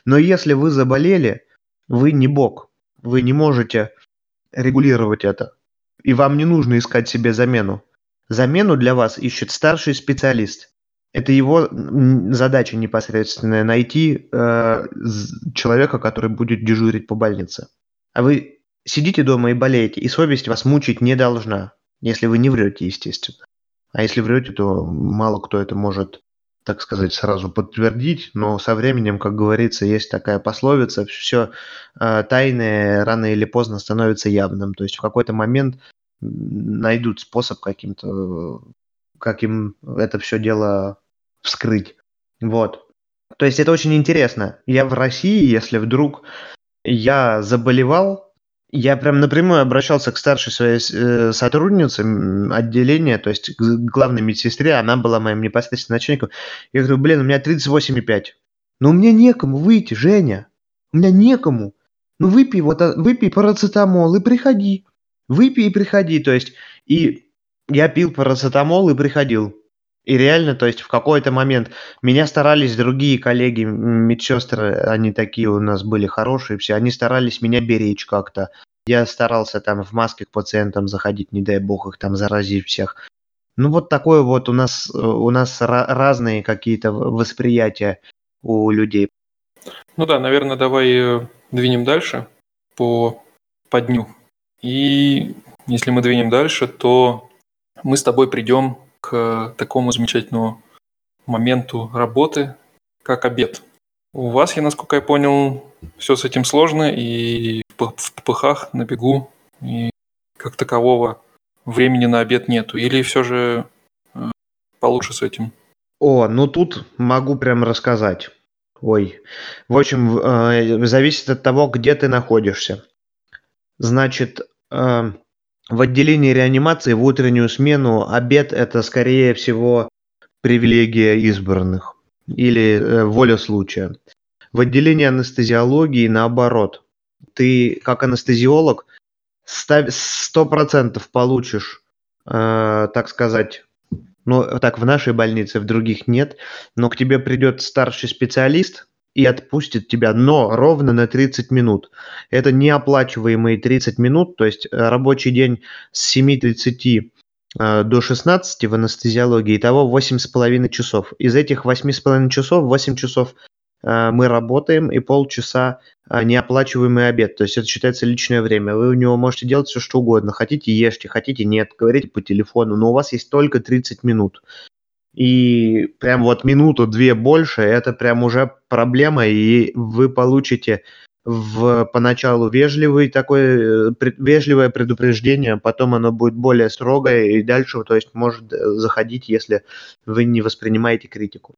Но если вы заболели, вы не бог. Вы не можете регулировать это. И вам не нужно искать себе замену. Замену для вас ищет старший специалист. Это его задача непосредственная найти э, человека, который будет дежурить по больнице. А вы сидите дома и болеете, и совесть вас мучить не должна, если вы не врете, естественно. А если врете, то мало кто это может так сказать, сразу подтвердить, но со временем, как говорится, есть такая пословица, все э, тайное рано или поздно становится явным. То есть в какой-то момент найдут способ каким-то, как им это все дело вскрыть. Вот. То есть это очень интересно. Я в России, если вдруг я заболевал, я прям напрямую обращался к старшей своей э, сотруднице отделения, то есть к главной медсестре, она была моим непосредственным начальником. Я говорю, блин, у меня 38,5. Но у меня некому выйти, Женя. У меня некому. Ну выпей, вот, а, выпей парацетамол и приходи. Выпей и приходи. То есть, и я пил парацетамол и приходил. И реально, то есть в какой-то момент меня старались другие коллеги, медсестры, они такие у нас были хорошие все, они старались меня беречь как-то. Я старался там в маске к пациентам заходить, не дай бог их там заразить всех. Ну вот такое вот у нас, у нас разные какие-то восприятия у людей. Ну да, наверное, давай э, двинем дальше по, по дню. И если мы двинем дальше, то мы с тобой придем к такому замечательному моменту работы, как обед. У вас, я насколько я понял, все с этим сложно, и в попыхах, на бегу, и как такового времени на обед нету. Или все же э, получше с этим? О, ну тут могу прям рассказать. Ой. В общем, э, зависит от того, где ты находишься. Значит, э, в отделении реанимации в утреннюю смену обед это скорее всего привилегия избранных или э, воля случая. В отделении анестезиологии наоборот. Ты как анестезиолог сто процентов получишь, э, так сказать, ну так в нашей больнице, в других нет, но к тебе придет старший специалист, и отпустит тебя, но ровно на 30 минут. Это неоплачиваемые 30 минут, то есть э, рабочий день с 7.30 э, до 16 в анестезиологии, итого 8,5 часов. Из этих 8,5 часов 8 часов э, мы работаем и полчаса неоплачиваемый обед. То есть это считается личное время. Вы у него можете делать все, что угодно. Хотите ешьте, хотите нет, говорите по телефону, но у вас есть только 30 минут и прям вот минуту-две больше, это прям уже проблема, и вы получите в поначалу вежливый такой, э, вежливое предупреждение, потом оно будет более строгое, и дальше, то есть, может э, заходить, если вы не воспринимаете критику.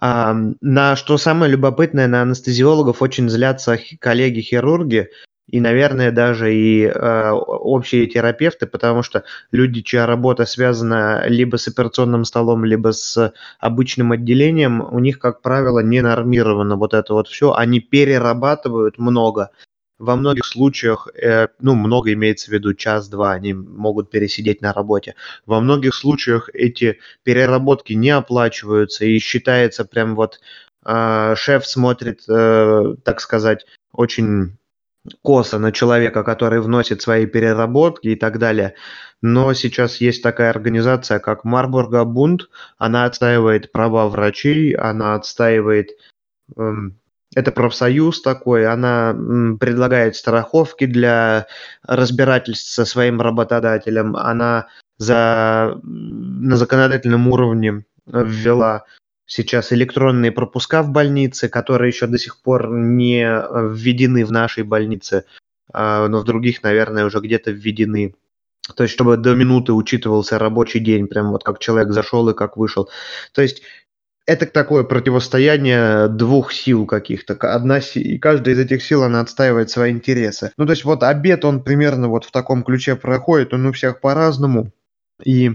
А, на что самое любопытное, на анестезиологов очень злятся коллеги-хирурги, и, наверное, даже и э, общие терапевты, потому что люди, чья работа связана либо с операционным столом, либо с обычным отделением, у них, как правило, не нормировано вот это вот все. Они перерабатывают много. Во многих случаях, э, ну, много имеется в виду час-два, они могут пересидеть на работе. Во многих случаях эти переработки не оплачиваются и считается прям вот э, шеф смотрит, э, так сказать, очень косо на человека, который вносит свои переработки и так далее. Но сейчас есть такая организация, как Марбурга Бунд. Она отстаивает права врачей, она отстаивает... Эм, это профсоюз такой, она предлагает страховки для разбирательств со своим работодателем, она за, на законодательном уровне ввела сейчас электронные пропуска в больнице, которые еще до сих пор не введены в нашей больнице, а, но в других, наверное, уже где-то введены. То есть, чтобы до минуты учитывался рабочий день, прям вот как человек зашел и как вышел. То есть, это такое противостояние двух сил каких-то. Одна и каждая из этих сил, она отстаивает свои интересы. Ну, то есть, вот обед, он примерно вот в таком ключе проходит, он у всех по-разному. И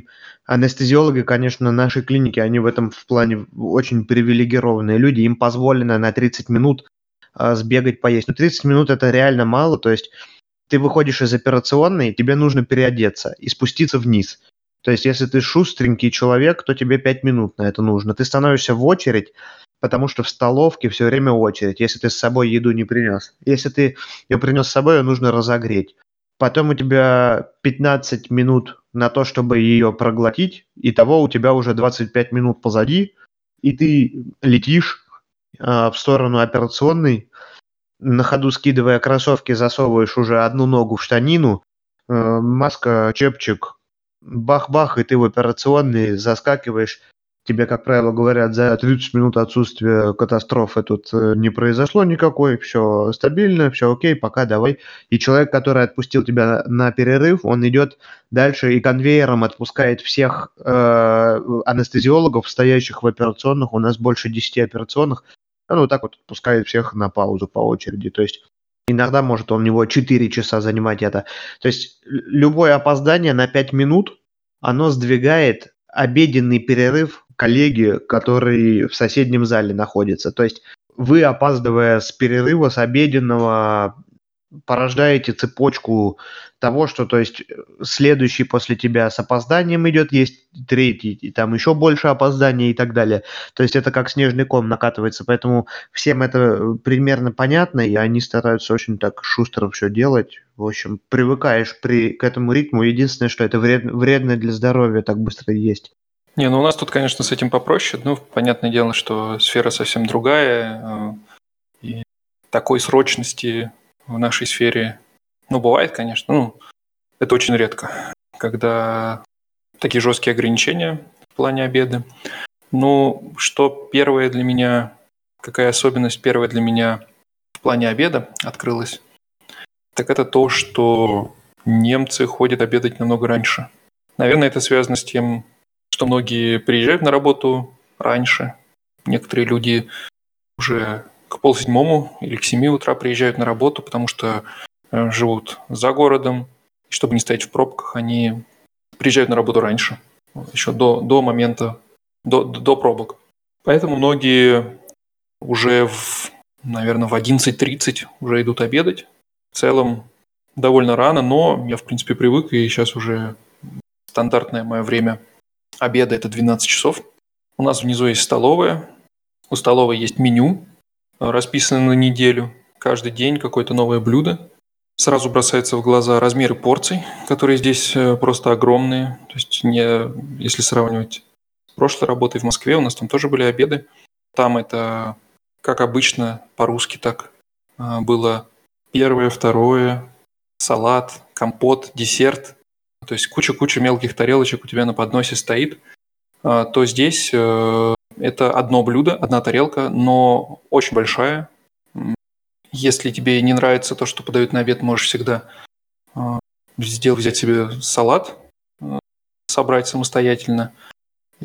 анестезиологи, конечно, нашей клиники, они в этом в плане очень привилегированные люди. Им позволено на 30 минут э, сбегать поесть. Но 30 минут это реально мало. То есть ты выходишь из операционной, тебе нужно переодеться и спуститься вниз. То есть если ты шустренький человек, то тебе 5 минут на это нужно. Ты становишься в очередь, потому что в столовке все время очередь, если ты с собой еду не принес. Если ты ее принес с собой, ее нужно разогреть. Потом у тебя 15 минут на то, чтобы ее проглотить, и того у тебя уже 25 минут позади, и ты летишь э, в сторону операционной, на ходу скидывая кроссовки, засовываешь уже одну ногу в штанину, э, маска, чепчик, бах-бах, и ты в операционной заскакиваешь тебе, как правило, говорят, за 30 минут отсутствия катастрофы тут э, не произошло никакой, все стабильно, все окей, пока давай. И человек, который отпустил тебя на перерыв, он идет дальше и конвейером отпускает всех э, анестезиологов, стоящих в операционных, у нас больше 10 операционных, он вот так вот отпускает всех на паузу по очереди. То есть иногда может он у него 4 часа занимать это. То есть любое опоздание на 5 минут, оно сдвигает обеденный перерыв коллеги, который в соседнем зале находится. То есть вы, опаздывая с перерыва, с обеденного, порождаете цепочку того, что, то есть, следующий после тебя с опозданием идет, есть третий, и там еще больше опоздания и так далее. То есть это как снежный ком накатывается, поэтому всем это примерно понятно, и они стараются очень так шустро все делать. В общем, привыкаешь при, к этому ритму. Единственное, что это вред, вредно для здоровья так быстро есть. Не, ну у нас тут, конечно, с этим попроще. Ну, понятное дело, что сфера совсем другая. Э, и такой срочности в нашей сфере, ну, бывает, конечно. Ну, это очень редко, когда такие жесткие ограничения в плане обеда. Ну, что первое для меня, какая особенность первая для меня в плане обеда открылась, так это то, что немцы ходят обедать намного раньше. Наверное, это связано с тем, что многие приезжают на работу раньше. Некоторые люди уже к полседьмому или к семи утра приезжают на работу, потому что э, живут за городом. И чтобы не стоять в пробках, они приезжают на работу раньше, еще до, до момента, до, до пробок. Поэтому многие уже, в, наверное, в 11.30 уже идут обедать. В целом довольно рано, но я, в принципе, привык, и сейчас уже стандартное мое время – обеда это 12 часов. У нас внизу есть столовая. У столовой есть меню, расписанное на неделю. Каждый день какое-то новое блюдо. Сразу бросается в глаза размеры порций, которые здесь э, просто огромные. То есть, не, если сравнивать с прошлой работой в Москве, у нас там тоже были обеды. Там это, как обычно, по-русски так э, было первое, второе, салат, компот, десерт, то есть куча-куча мелких тарелочек у тебя на подносе стоит, а, то здесь э, это одно блюдо, одна тарелка, но очень большая. Если тебе не нравится то, что подают на обед, можешь всегда а, сделать, взять себе салат, э, собрать самостоятельно.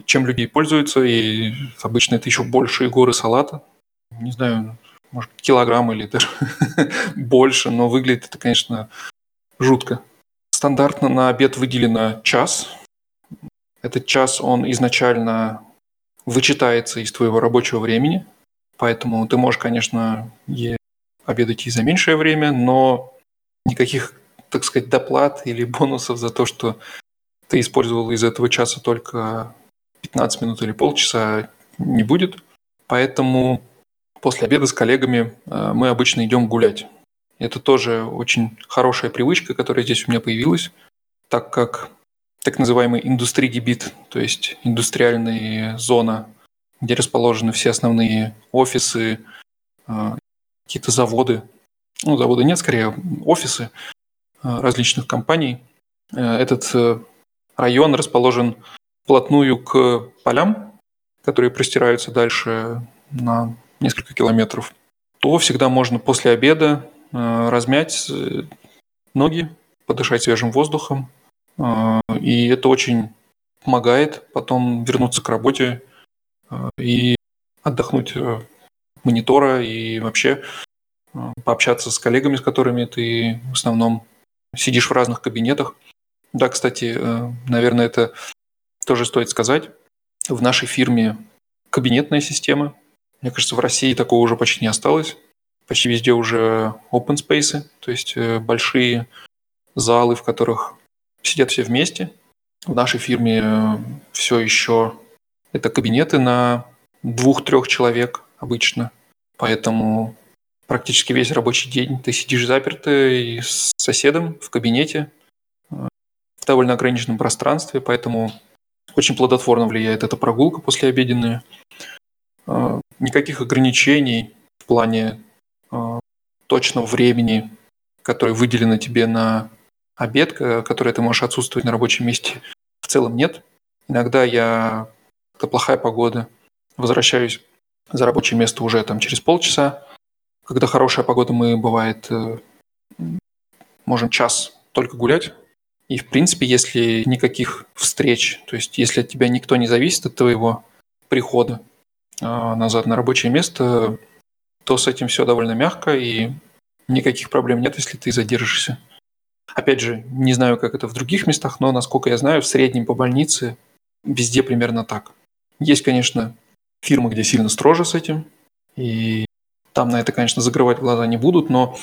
Чем люди пользуются, и обычно это еще большие горы салата. Не знаю, может, килограмм или даже больше, но выглядит это, конечно, жутко. Стандартно на обед выделено час. Этот час, он изначально вычитается из твоего рабочего времени, поэтому ты можешь, конечно, обедать и за меньшее время, но никаких, так сказать, доплат или бонусов за то, что ты использовал из этого часа только 15 минут или полчаса, не будет. Поэтому после обеда с коллегами э, мы обычно идем гулять. Это тоже очень хорошая привычка, которая здесь у меня появилась, так как так называемый индустрий-гибит, то есть индустриальная зона, где расположены все основные офисы, э, какие-то заводы, ну, заводы нет, скорее офисы э, различных компаний. Этот район расположен вплотную к полям, которые простираются дальше на несколько километров, то всегда можно после обеда э, размять э, ноги, подышать свежим воздухом. Э, и это очень помогает потом вернуться к работе и отдохнуть монитора и вообще пообщаться с коллегами, с которыми ты в основном сидишь в разных кабинетах. Да, кстати, наверное, это тоже стоит сказать. В нашей фирме кабинетная система. Мне кажется, в России такого уже почти не осталось. Почти везде уже open space, то есть э, большие залы, в которых сидят все вместе. В нашей фирме э, все еще это кабинеты на двух-трех человек обычно. Поэтому практически весь рабочий день ты сидишь запертый с соседом в кабинете э, в довольно ограниченном пространстве, поэтому очень плодотворно влияет эта прогулка послеобеденная. А, никаких ограничений в плане точного времени, которое выделено тебе на обед, который ты можешь отсутствовать на рабочем месте, в целом нет. Иногда я, это плохая погода, возвращаюсь за рабочее место уже там через полчаса. Когда хорошая погода, мы, бывает, э, можем час только гулять, и, в принципе, если никаких встреч, то есть если от тебя никто не зависит от твоего прихода а, назад на рабочее место, то с этим все довольно мягко, и никаких проблем нет, если ты задержишься. Опять же, не знаю, как это в других местах, но, насколько я знаю, в среднем по больнице везде примерно так. Есть, конечно, фирмы, где сильно строже с этим, и там на это, конечно, закрывать глаза не будут, но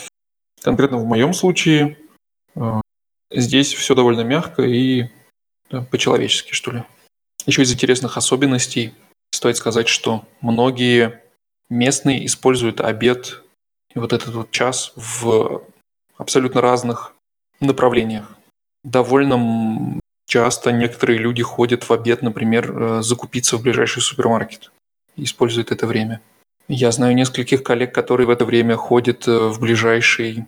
конкретно в моем случае а, Здесь все довольно мягко и да, по-человечески, что ли. Еще из интересных особенностей стоит сказать, что многие местные используют обед и вот этот вот час в абсолютно разных направлениях. Довольно часто некоторые люди ходят в обед, например, э, закупиться в ближайший супермаркет используют это время. Я знаю нескольких коллег, которые в это время ходят э, в ближайший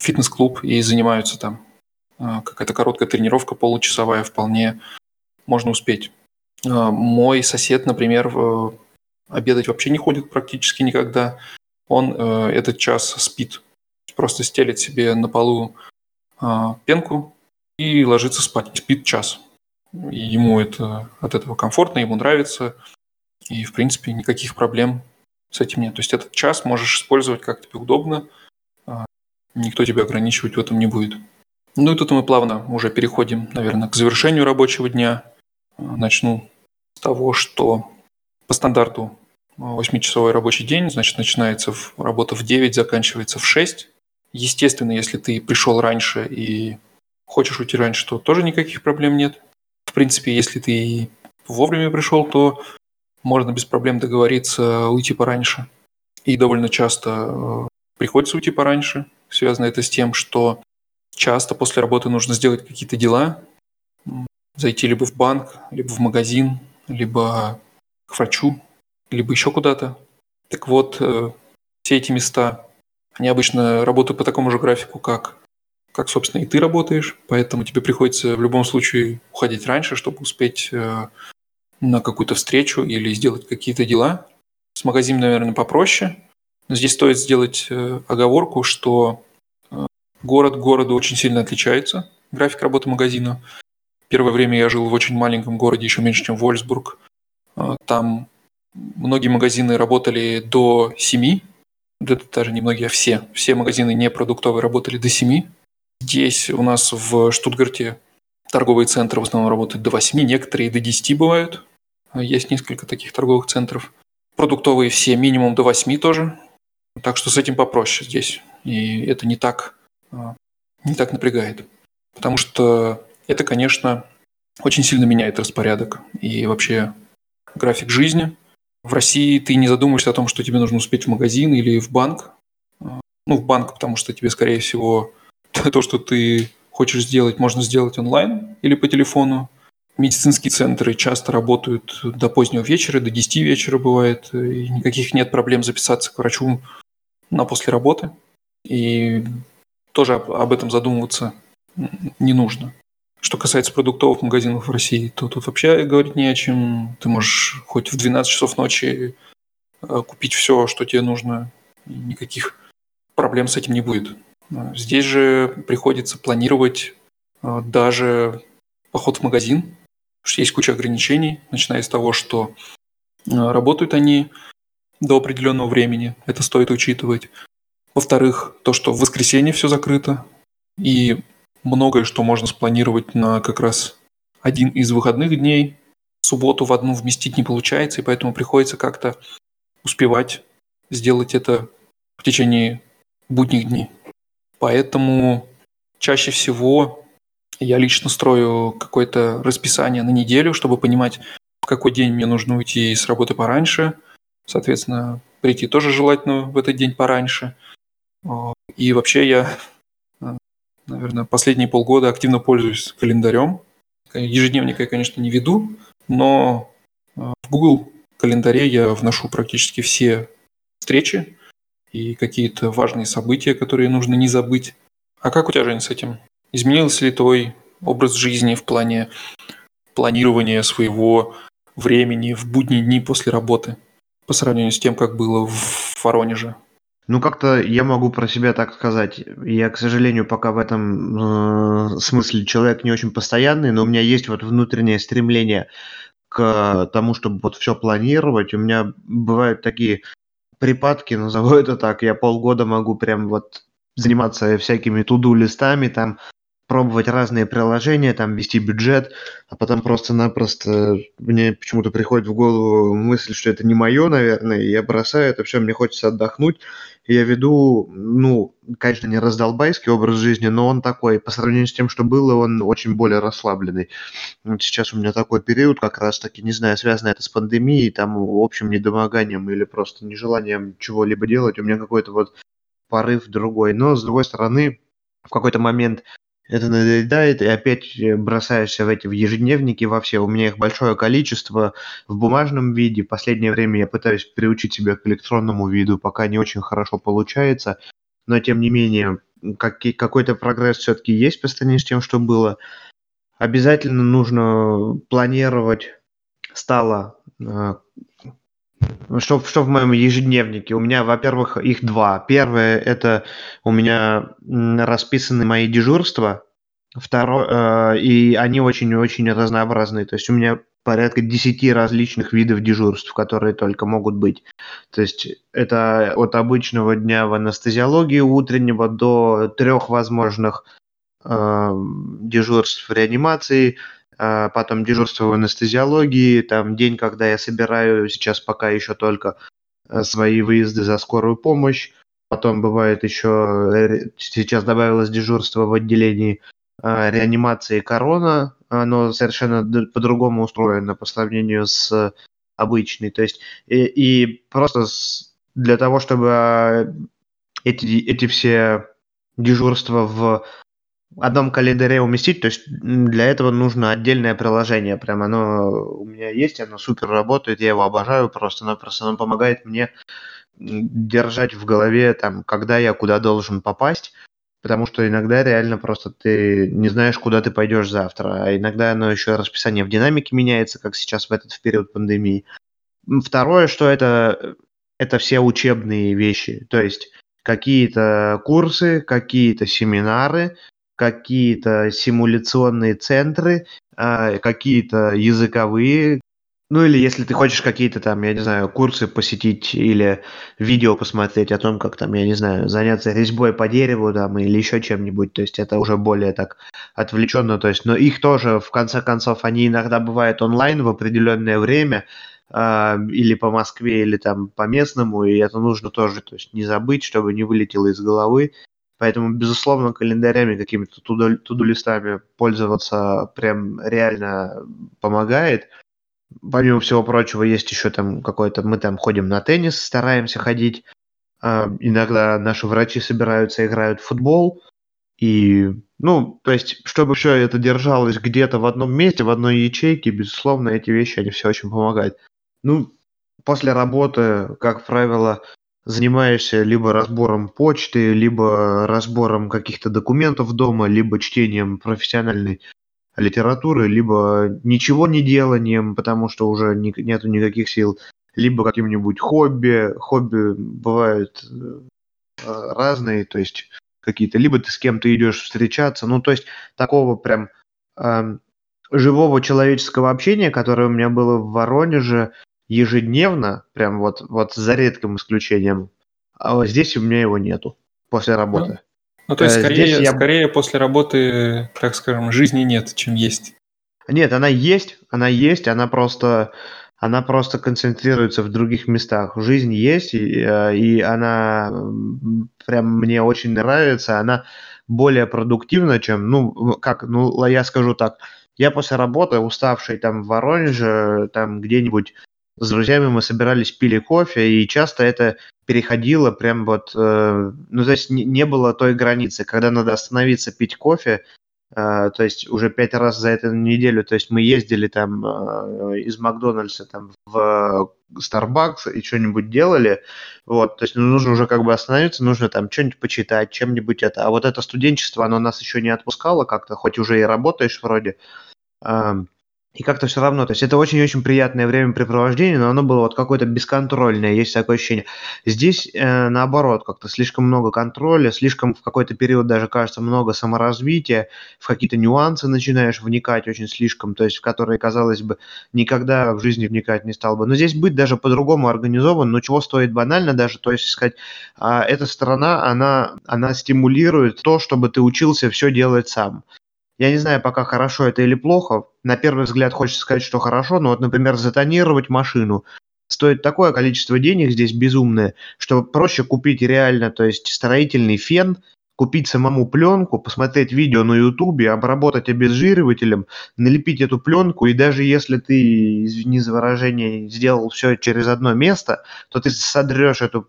фитнес-клуб и занимаются там. А, какая-то короткая тренировка, получасовая, вполне можно успеть. Мой сосед, например, обедать вообще не ходит практически никогда. Он э, этот час спит. Просто стелит себе на полу пенку и ложится спать. Спит час. Ему это от этого комфортно, ему нравится. И, в принципе, никаких проблем с этим нет. То есть этот час можешь использовать как тебе удобно. Никто тебя ограничивать в этом не будет. Ну и тут мы плавно уже переходим, наверное, к завершению рабочего дня. Начну с того, что по стандарту 8-часовой рабочий день, значит, начинается работа в 9, заканчивается в 6. Естественно, если ты пришел раньше и хочешь уйти раньше, то тоже никаких проблем нет. В принципе, если ты вовремя пришел, то можно без проблем договориться уйти пораньше. И довольно часто э, приходится уйти пораньше. Связано это с тем, что часто после работы нужно сделать какие-то дела, зайти либо в банк, либо в магазин, либо к врачу, либо еще куда-то. Так вот, э, все эти места, они обычно работают по такому же графику, как, как, собственно, и ты работаешь, поэтому тебе приходится в любом случае уходить раньше, чтобы успеть э, на какую-то встречу или сделать какие-то дела. С магазином, наверное, попроще. Но здесь стоит сделать э, оговорку, что Город городу очень сильно отличается, график работы магазина. Первое время я жил в очень маленьком городе, еще меньше, чем Вольсбург. Там многие магазины работали до 7, да даже не многие, а все. Все магазины не продуктовые работали до 7. Здесь у нас в Штутгарте торговые центры в основном работают до 8, некоторые до 10 бывают. А, есть несколько таких торговых центров. Продуктовые все минимум до 8 тоже. Так что с этим попроще здесь. И это не так а, не так напрягает. Потому что это, конечно, очень сильно меняет распорядок и вообще график жизни. В России ты не задумываешься о том, что тебе нужно успеть в магазин или в банк. Ну, в банк, потому что тебе, скорее всего, то, что ты хочешь сделать, можно сделать онлайн или по телефону. Медицинские центры часто работают до позднего вечера, до 10 вечера бывает, и никаких нет проблем записаться к врачу на после работы. И тоже об этом задумываться не нужно. Что касается продуктовых магазинов в России, то тут вообще говорить не о чем. Ты можешь хоть в 12 часов ночи э, купить все, что тебе нужно. И никаких проблем с этим не будет. Здесь же приходится планировать э, даже поход в магазин, потому что есть куча ограничений, начиная с того, что э, работают они до определенного времени, это стоит учитывать. Во-вторых, то, что в воскресенье все закрыто, и многое, что можно спланировать на как раз один из выходных дней, субботу в одну вместить не получается, и поэтому приходится как-то успевать сделать это в течение будних дней. Поэтому чаще всего я лично строю какое-то расписание на неделю, чтобы понимать, в какой день мне нужно уйти с работы пораньше. Соответственно, прийти тоже желательно в этот день пораньше. И вообще я наверное, последние полгода активно пользуюсь календарем. Ежедневника я, конечно, не веду, но э, в Google календаре я вношу практически все встречи и какие-то важные события, которые нужно не забыть. А как у тебя, Жень, с этим? Изменился ли твой образ жизни в плане планирования своего времени в будние дни после работы по сравнению с тем, как было в Воронеже? Ну, как-то я могу про себя так сказать. Я, к сожалению, пока в этом э, смысле человек не очень постоянный, но у меня есть вот внутреннее стремление к тому, чтобы вот все планировать. У меня бывают такие припадки, назову это так. Я полгода могу прям вот заниматься всякими туду листами, там пробовать разные приложения, там вести бюджет, а потом просто-напросто мне почему-то приходит в голову мысль, что это не мое, наверное, и я бросаю это все, мне хочется отдохнуть. Я веду, ну, конечно, не раздолбайский образ жизни, но он такой, по сравнению с тем, что было, он очень более расслабленный. Вот сейчас у меня такой период, как раз-таки, не знаю, связано это с пандемией, там, общим недомоганием или просто нежеланием чего-либо делать, у меня какой-то вот порыв другой. Но, с другой стороны, в какой-то момент это надоедает, и опять э, бросаешься в эти в ежедневники во все. У меня их большое количество в бумажном виде. Последнее время я пытаюсь приучить себя к электронному виду, пока не очень хорошо получается. Но тем не менее, как, какой-то прогресс все-таки есть по сравнению с тем, что было. Обязательно нужно планировать стало э, что, что в моем ежедневнике? У меня, во-первых, их два. Первое – это у меня расписаны мои дежурства. Второе, э, и они очень-очень разнообразные. То есть у меня порядка 10 различных видов дежурств, которые только могут быть. То есть это от обычного дня в анестезиологии утреннего до трех возможных э, дежурств в реанимации – потом дежурство в анестезиологии, там день, когда я собираю сейчас пока еще только э, свои выезды за скорую помощь, потом бывает еще, э, сейчас добавилось дежурство в отделении а, реанимации корона, оно совершенно по-другому устроено по сравнению с обычной, то есть и, и просто для того, чтобы а, эти, эти все дежурства в одном календаре уместить, то есть для этого нужно отдельное приложение. Прям оно у меня есть, оно супер работает, я его обожаю просто-напросто. Оно помогает мне держать в голове, там, когда я куда должен попасть, потому что иногда реально просто ты не знаешь, куда ты пойдешь завтра, а иногда оно еще расписание в динамике меняется, как сейчас в этот в период пандемии. Второе, что это, это все учебные вещи, то есть какие-то курсы, какие-то семинары, какие-то симуляционные центры, а, какие-то языковые, ну или если ты хочешь какие-то там, я не знаю, курсы посетить или видео посмотреть о том, как там, я не знаю, заняться резьбой по дереву там или еще чем-нибудь, то есть это уже более так отвлеченно, то есть, но их тоже, в конце концов, они иногда бывают онлайн в определенное время, э, или по Москве, или там по местному, и это нужно тоже, то есть не забыть, чтобы не вылетело из головы. Поэтому, безусловно, календарями, какими-то туду-листами пользоваться прям реально помогает. помимо всего прочего, есть еще там какой-то... Мы там ходим на теннис, стараемся ходить. А, иногда наши врачи собираются, играют в футбол. И, ну, то есть, чтобы все это держалось где-то в одном месте, в одной ячейке, безусловно, эти вещи, они все очень помогают. Ну, после работы, как правило, занимаешься либо разбором почты, либо разбором каких-то документов дома, либо чтением профессиональной литературы, либо ничего не деланием, потому что уже ни, нету никаких сил, либо каким-нибудь хобби. Хобби бывают э, разные, то есть какие-то, либо ты с кем-то идешь встречаться, ну, то есть такого прям э, живого человеческого общения, которое у меня было в Воронеже ежедневно, прям вот, вот за редким исключением, а вот здесь у меня его нету после работы. Ну, то есть, э, скорее, я... скорее после работы, так скажем, жизни нет, чем есть. Нет, она есть, она есть, она просто, она просто концентрируется в других местах. Жизнь есть, и, э, и она прям мне очень нравится, она более продуктивна, чем, ну, как, ну, я скажу так, я после работы, уставший там в Воронеже, там где-нибудь с друзьями мы собирались, пили кофе, и часто это переходило прям вот, э, ну, то есть не, не было той границы, когда надо остановиться пить кофе, э, то есть уже пять раз за эту неделю, то есть мы ездили там э, из Макдональдса там в Starbucks и что-нибудь делали, вот, то есть ну, нужно уже как бы остановиться, нужно там что-нибудь почитать, чем-нибудь это, а вот это студенчество, оно нас еще не отпускало как-то, хоть уже и работаешь вроде, и как-то все равно, то есть это очень-очень приятное времяпрепровождение, но оно было вот какое-то бесконтрольное, есть такое ощущение. Здесь э, наоборот, как-то слишком много контроля, слишком в какой-то период даже кажется много саморазвития, в какие-то нюансы начинаешь вникать очень слишком, то есть в которые, казалось бы, никогда в жизни вникать не стал бы. Но здесь быть даже по-другому организован, но чего стоит банально даже, то есть сказать, э, эта сторона, она, она стимулирует то, чтобы ты учился все делать сам. Я не знаю пока хорошо это или плохо. На первый взгляд хочется сказать, что хорошо, но вот, например, затонировать машину стоит такое количество денег здесь безумное, что проще купить реально, то есть строительный фен, купить самому пленку, посмотреть видео на ютубе, обработать обезжиривателем, налепить эту пленку, и даже если ты, извини за выражение, сделал все через одно место, то ты содрешь эту,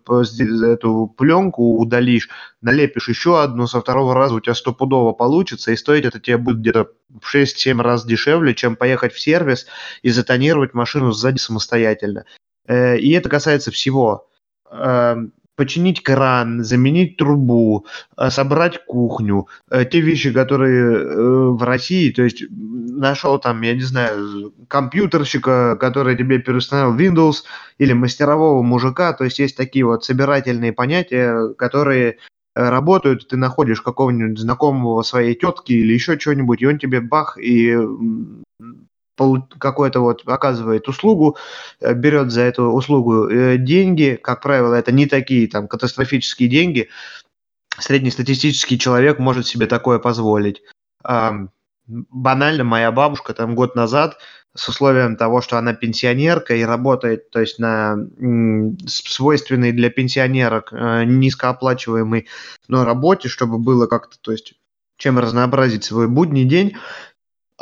эту пленку, удалишь, налепишь еще одну, со второго раза у тебя стопудово получится, и стоить это тебе будет где-то в 6-7 раз дешевле, чем поехать в сервис и затонировать машину сзади самостоятельно. Э, и это касается всего эм, починить кран, заменить трубу, э, собрать кухню, э, те вещи, которые э, в России, то есть нашел там, я не знаю, компьютерщика, который тебе переустановил Windows, или мастерового мужика, то есть есть такие вот собирательные понятия, которые работают, ты находишь какого-нибудь знакомого своей тетки или еще чего-нибудь, и он тебе бах, и какой-то вот оказывает услугу, э, берет за эту услугу э, деньги, как правило, это не такие там катастрофические деньги, среднестатистический человек может себе такое позволить. Банально, моя бабушка там год назад с условием того, что она пенсионерка и работает, то есть на свойственной для пенсионерок э, низкооплачиваемой но работе, чтобы было как-то, то есть чем разнообразить свой будний день,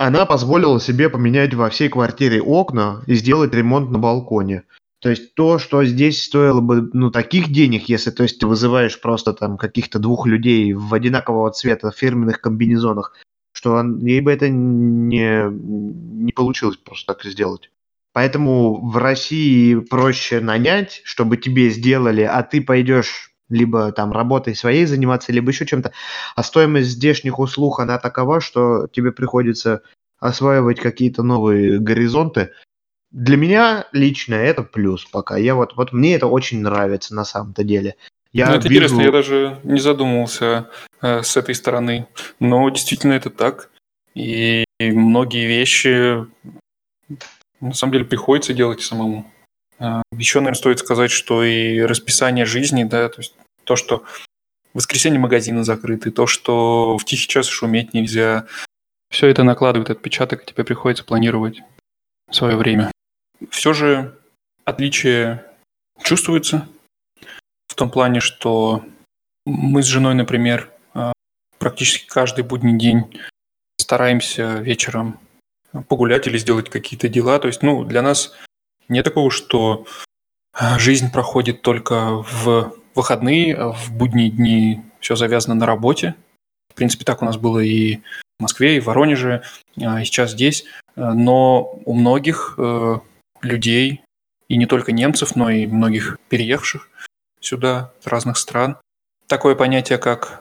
она позволила себе поменять во всей квартире окна и сделать ремонт на балконе. То есть то, что здесь стоило бы, ну, таких денег, если, то есть, ты вызываешь просто там каких-то двух людей в одинакового цвета фирменных комбинезонах, что ей бы это не, не получилось просто так сделать. Поэтому в России проще нанять, чтобы тебе сделали, а ты пойдешь либо там работой своей заниматься, либо еще чем-то. А стоимость здешних услуг, она такова, что тебе приходится осваивать какие-то новые горизонты. Для меня лично это плюс пока. Я вот, вот мне это очень нравится на самом-то деле. Я ну, это вижу... интересно, я даже не задумывался э, с этой стороны. Но действительно это так. И многие вещи на самом деле приходится делать самому. Еще, наверное, стоит сказать, что и расписание жизни, да, то есть то, что в воскресенье магазины закрыты, то, что в тихий час шуметь нельзя, все это накладывает отпечаток, и тебе приходится планировать свое время. Все же отличие чувствуется в том плане, что мы с женой, например, а, практически каждый будний день стараемся вечером погулять или сделать какие-то дела. То есть, ну, для нас нет такого, что а, жизнь проходит только в выходные, а в будние дни все завязано на работе. В принципе, так у нас было и в Москве, и в Воронеже, а, и сейчас здесь. Но у многих э, людей, и не только немцев, но и многих переехавших сюда с разных стран, такое понятие, как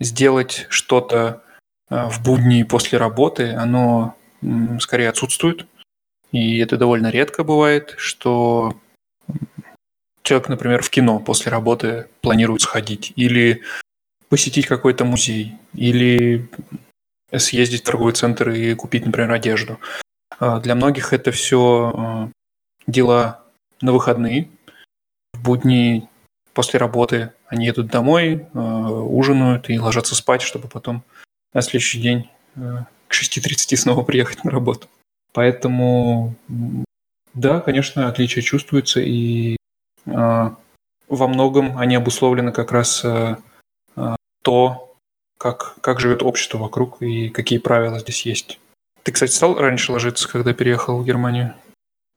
сделать что-то в будни после работы, оно скорее отсутствует. И это довольно редко бывает, что человек, например, в кино после работы планирует сходить, или посетить какой-то музей, или съездить в торговый центр и купить, например, одежду. А для многих это все а, дела на выходные. В будни после работы они едут домой, а, ужинают и ложатся спать, чтобы потом на следующий день к 6.30 снова приехать на работу. Поэтому, да, конечно, отличия чувствуются, и э, во многом они обусловлены как раз э, то, как, как живет общество вокруг и какие правила здесь есть. Ты, кстати, стал раньше ложиться, когда переехал в Германию?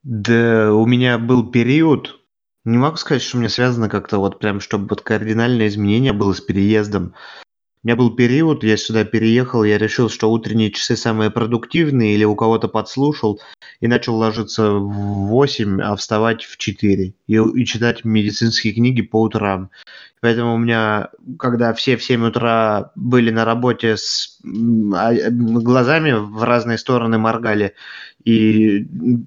Да, у меня был период, не могу сказать, что у меня связано как-то вот прям, чтобы вот кардинальное изменение было с переездом. У меня был период, я сюда переехал, я решил, что утренние часы самые продуктивные, или у кого-то подслушал, и начал ложиться в 8, а вставать в 4, и, и читать медицинские книги по утрам. Поэтому у меня, когда все в 7 утра были на работе с а, глазами в разные стороны моргали, и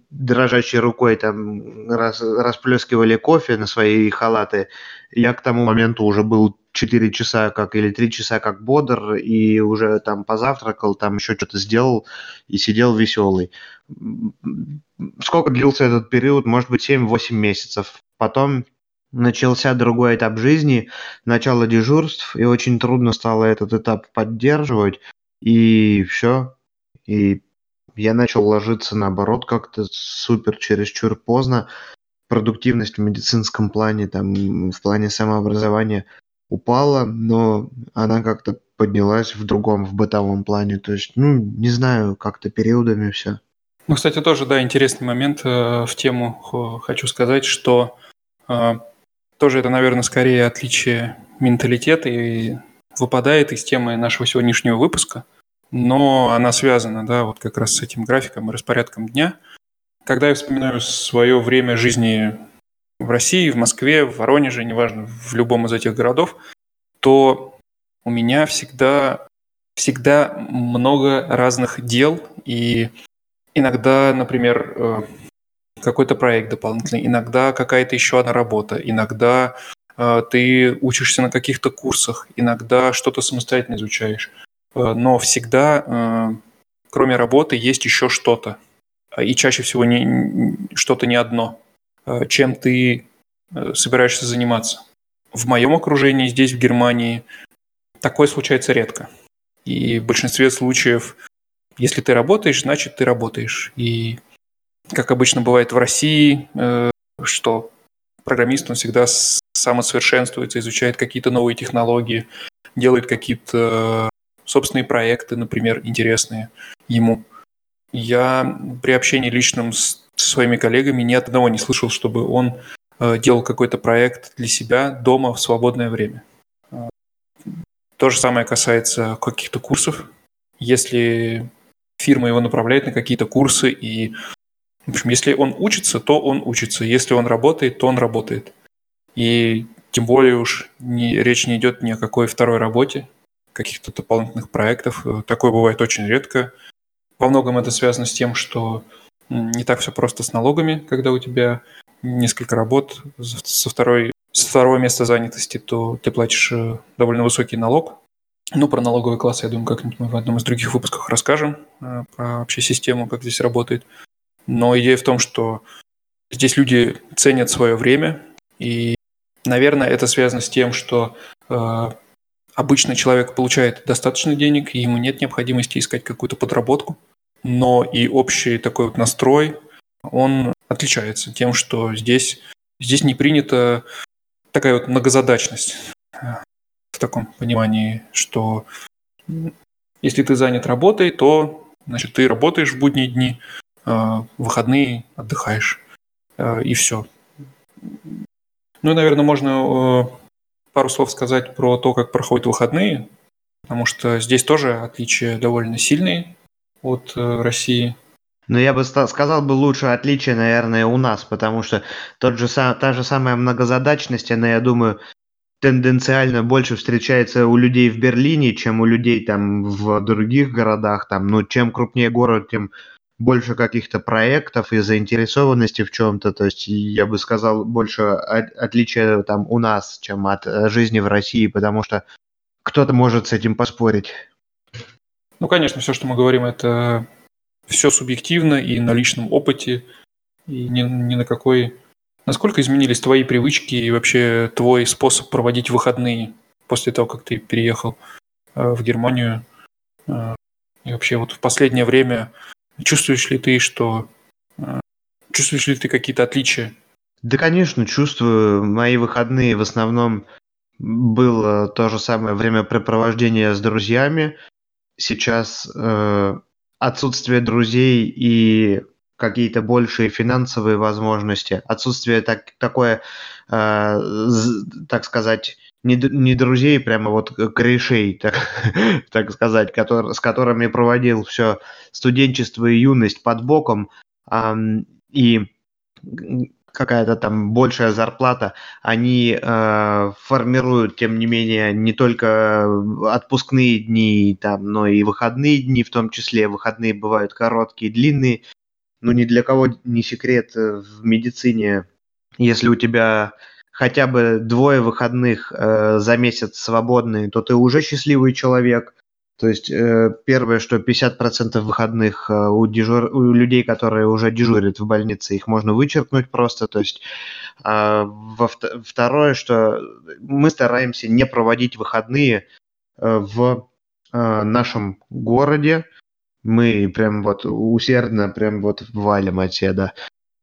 дрожащей рукой там рас, расплескивали кофе на свои халаты, я к тому моменту уже был 4 часа как или 3 часа как бодр и уже там позавтракал, там еще что-то сделал и сидел веселый. Сколько длился этот период? Может быть, 7-8 месяцев. Потом начался другой этап жизни, начало дежурств, и очень трудно стало этот этап поддерживать, и все. И я начал ложиться наоборот как-то супер чересчур поздно. Продуктивность в медицинском плане, там, в плане самообразования упала, но она как-то поднялась в другом, в бытовом плане. То есть, ну, не знаю, как-то периодами все. Ну, кстати, тоже, да, интересный момент э, в тему хочу сказать, что э, тоже это, наверное, скорее отличие менталитета и выпадает из темы нашего сегодняшнего выпуска, но она связана, да, вот как раз с этим графиком и распорядком дня. Когда я вспоминаю свое время жизни в России, в Москве, в Воронеже, неважно, в любом из этих городов, то у меня всегда, всегда много разных дел, и иногда, например, э, какой-то проект дополнительный, иногда какая-то еще одна работа, иногда э, ты учишься на каких-то курсах, иногда что-то самостоятельно изучаешь. Э, но всегда, кроме работы, есть еще что-то. И чаще всего не, что-то не одно. Э, чем ты э, собираешься заниматься. В моем окружении здесь, в Германии, такое случается редко. И в большинстве случаев, если ты работаешь, значит ты работаешь. И как обычно бывает в России, э, что программист, он всегда самосовершенствуется, изучает какие-то новые технологии, делает какие-то собственные проекты, например, интересные ему. Я при общении личном с своими коллегами ни одного не слышал, чтобы он э, делал какой-то проект для себя дома в свободное время. Э, то же самое касается каких-то курсов. Если фирма его направляет на какие-то курсы, и, в общем, если он учится, то он учится. Если он работает, то он работает. И тем более уж не, речь не идет ни о какой второй работе, каких-то дополнительных проектов. Такое бывает очень редко. Во многом это связано с тем, что не так все просто с налогами, когда у тебя несколько работ со второй с второго места занятости, то ты платишь э, довольно высокий налог. Ну, про налоговый класс, я думаю, как-нибудь мы в одном из других выпусков расскажем, э, про вообще систему, как здесь работает. Но идея в том, что здесь люди ценят свое время, и, наверное, это связано с тем, что э, обычно человек получает достаточно денег, и ему нет необходимости искать какую-то подработку но и общий такой вот настрой, он отличается тем, что здесь, здесь не принята такая вот многозадачность э, в таком понимании, что если ты занят работой, то Значит, ты работаешь в будние дни, в выходные отдыхаешь. И все. Ну и, наверное, можно пару слов сказать про то, как проходят выходные, потому что здесь тоже отличия довольно сильные от России. Но я бы сказал бы лучше отличие, наверное, у нас, потому что тот же, та же самая многозадачность, она, я думаю, тенденциально больше встречается у людей в Берлине, чем у людей там в других городах. Там, ну, чем крупнее город, тем больше каких-то проектов и заинтересованности в чем-то. То есть я бы сказал больше от, отличия там у нас, чем от э, жизни в России, потому что кто-то может с этим поспорить. Ну, конечно, все, что мы говорим, это все субъективно и на личном опыте, и ни, ни на какой... Насколько изменились твои привычки и вообще твой способ проводить выходные после того, как ты переехал э, в Германию? Э, и вообще вот в последнее время чувствуешь ли ты, что... Э, чувствуешь ли ты какие-то отличия? Да, конечно, чувствую. Мои выходные в основном было то же самое времяпрепровождение с друзьями. Сейчас э, отсутствие друзей и какие-то большие финансовые возможности, отсутствие так, такое, э, так сказать, не, не друзей, прямо вот корешей, так, так сказать, который, с которыми проводил все студенчество и юность под боком, э, и какая-то там большая зарплата, они э, формируют, тем не менее, не только отпускные дни, там, но и выходные дни, в том числе выходные бывают короткие, длинные. Ну, ни для кого не секрет э, в медицине, если у тебя хотя бы двое выходных э, за месяц свободные, то ты уже счастливый человек. То есть э, первое, что 50% выходных э, у, дежур... у людей, которые уже дежурят в больнице, их можно вычеркнуть просто. То есть э, во... второе, что мы стараемся не проводить выходные э, в нашем городе. Мы прям вот усердно прям вот валим отседа.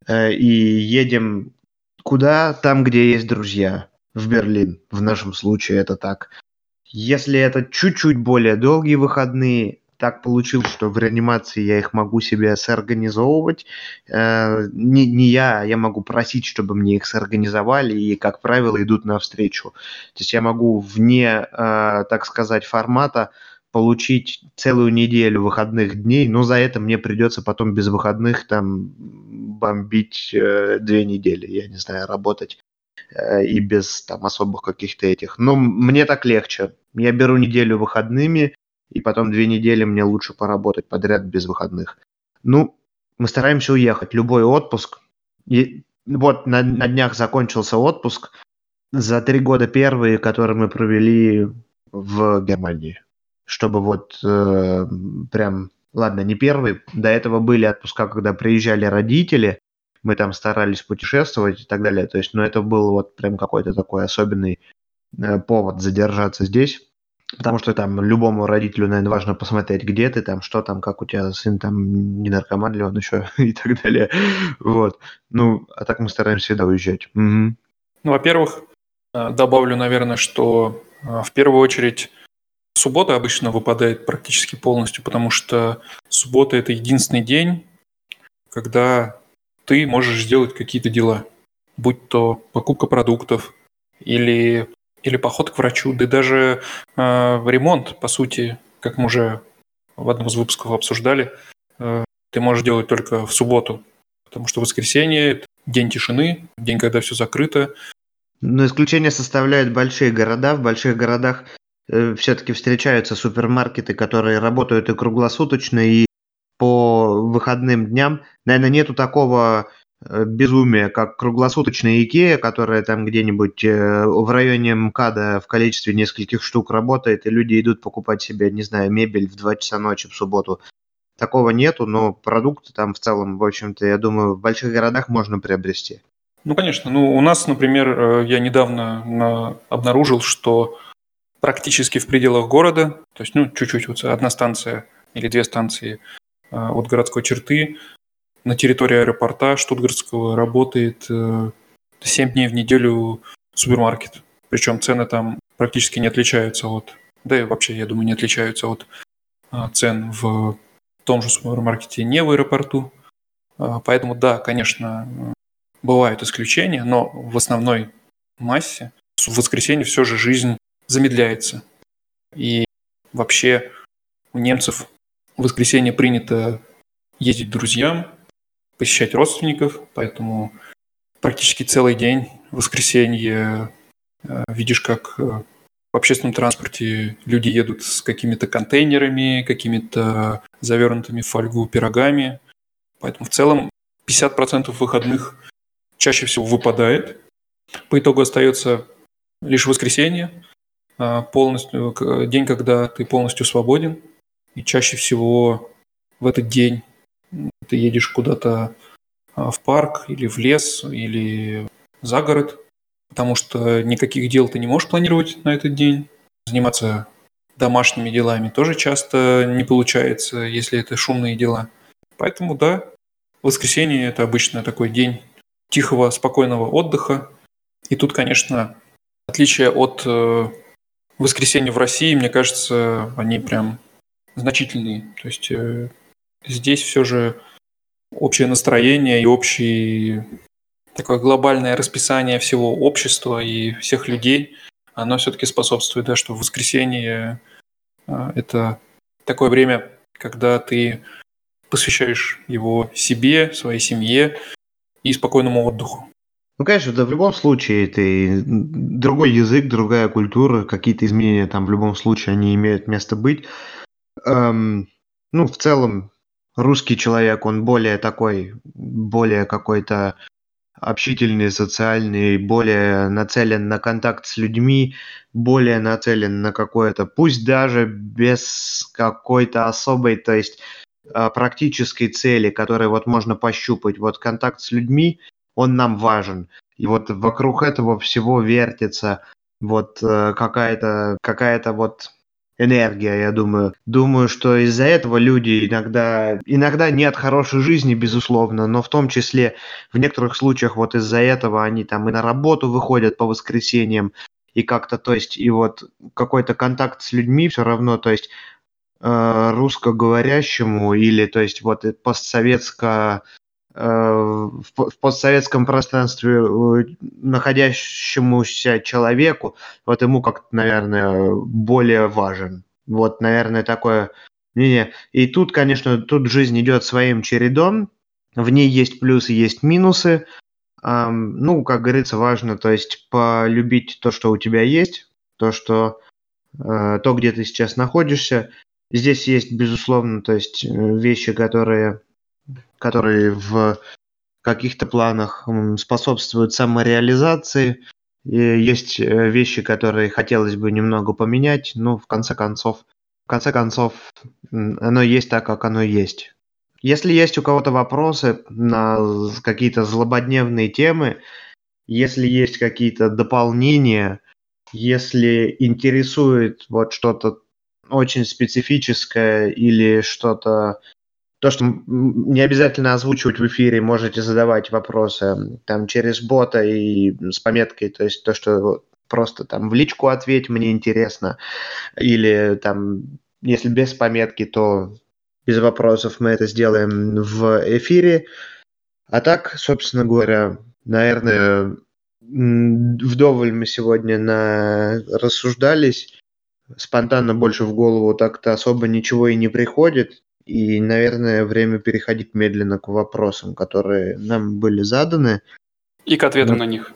И едем куда? Там, где есть друзья. В Берлин. В нашем случае это так. Если это чуть-чуть более долгие выходные, так получилось, что в реанимации я их могу себе сорганизовывать. Э, не, не я, я могу просить, чтобы мне их сорганизовали, и, как правило, идут навстречу. То есть я могу вне, э, так сказать, формата получить целую неделю выходных дней, но за это мне придется потом без выходных там бомбить э, две недели, я не знаю, работать и без там особых каких-то этих. Но мне так легче. Я беру неделю выходными, и потом две недели мне лучше поработать подряд без выходных. Ну, мы стараемся уехать. Любой отпуск. И вот на, на днях закончился отпуск. За три года первые, которые мы провели в Германии. Чтобы вот э, прям... Ладно, не первый. До этого были отпуска, когда приезжали родители, мы там старались путешествовать и так далее. То есть, ну, это был вот прям какой-то такой особенный э, повод задержаться здесь. Потому что там любому родителю, наверное, важно посмотреть, где ты там, что там, как у тебя сын там, не наркоман ли он еще и так далее. Вот. Ну, а так мы стараемся всегда уезжать. Угу. Ну, во-первых, э, добавлю, наверное, что э, в первую очередь суббота обычно выпадает практически полностью, потому что суббота – это единственный день, когда ты можешь сделать какие-то дела, будь то покупка продуктов или, или поход к врачу, да даже э, ремонт, по сути, как мы уже в одном из выпусков обсуждали, э, ты можешь делать только в субботу, потому что воскресенье – день тишины, день, когда все закрыто. Но исключение составляют большие города. В больших городах э, все-таки встречаются супермаркеты, которые работают и круглосуточно, и по выходным дням, наверное, нету такого э, безумия, как круглосуточная Икея, которая там где-нибудь э, в районе МКАДа в количестве нескольких штук работает, и люди идут покупать себе, не знаю, мебель в 2 часа ночи в субботу. Такого нету, но продукты там в целом, в общем-то, я думаю, в больших городах можно приобрести. Ну, конечно. Ну, у нас, например, э, я недавно обнаружил, что практически в пределах города, то есть, ну, чуть-чуть, вот одна станция или две станции от городской черты. На территории аэропорта Штутгартского работает 7 э, дней в неделю супермаркет. Причем цены там практически не отличаются от, да и вообще, я думаю, не отличаются от а, цен в том же супермаркете не в аэропорту. Поэтому да, конечно, бывают исключения, но в основной массе в воскресенье все же жизнь замедляется. И вообще у немцев в воскресенье принято ездить к друзьям, посещать родственников, поэтому практически целый день в воскресенье э, видишь, как э, в общественном транспорте люди едут с какими-то контейнерами, какими-то завернутыми в фольгу пирогами. Поэтому в целом 50% выходных чаще всего выпадает. По итогу остается лишь воскресенье, а, полностью, день, когда ты полностью свободен. И чаще всего в этот день ты едешь куда-то а, в парк или в лес или за город, потому что никаких дел ты не можешь планировать на этот день. Заниматься домашними делами тоже часто не получается, если это шумные дела. Поэтому да, воскресенье – это обычно такой день тихого, спокойного отдыха. И тут, конечно, отличие от э, воскресенья в России, мне кажется, они прям значительные. То есть э, здесь все же общее настроение и общее такое глобальное расписание всего общества и всех людей, оно все-таки способствует, да, что в воскресенье э, это такое время, когда ты посвящаешь его себе, своей семье и спокойному отдыху. Ну, конечно, да, в любом случае, это другой язык, другая культура, какие-то изменения там в любом случае они имеют место быть. Эм, ну, в целом, русский человек, он более такой, более какой-то общительный, социальный, более нацелен на контакт с людьми, более нацелен на какое-то, пусть даже без какой-то особой, то есть а, практической цели, которой вот можно пощупать. Вот контакт с людьми, он нам важен. И вот вокруг этого всего вертится вот э, какая-то какая-то вот энергия, я думаю. Думаю, что из-за этого люди иногда, иногда нет хорошей жизни, безусловно, но в том числе в некоторых случаях вот из-за этого они там и на работу выходят по воскресеньям, и как-то, то есть, и вот какой-то контакт с людьми все равно, то есть, э, русскоговорящему или, то есть, вот постсоветско в постсоветском пространстве э, находящемуся человеку, вот ему как-то, наверное, более важен. Вот, наверное, такое мнение. И тут, конечно, тут жизнь идет своим чередом. В ней есть плюсы, есть минусы. Ну, как говорится, важно, то есть полюбить то, что у тебя есть, то, что то, где ты сейчас находишься, Здесь есть, безусловно, то есть э, вещи, которые, которые в каких-то планах способствуют самореализации. И есть э, вещи, которые хотелось бы немного поменять, но в конце концов, в конце концов, оно есть так, как оно есть. Если есть у кого-то вопросы на какие-то злободневные темы, если есть какие-то дополнения, если интересует вот что-то очень специфическое или что-то то, что не обязательно озвучивать в эфире, можете задавать вопросы там через бота и с пометкой, то есть то, что просто там в личку ответь, мне интересно, или там, если без пометки, то без вопросов мы это сделаем в эфире. А так, собственно говоря, наверное, вдоволь мы сегодня на... рассуждались спонтанно больше в голову так-то особо ничего и не приходит. И, наверное, время переходить медленно к вопросам, которые нам были заданы. И к ответам на, на них.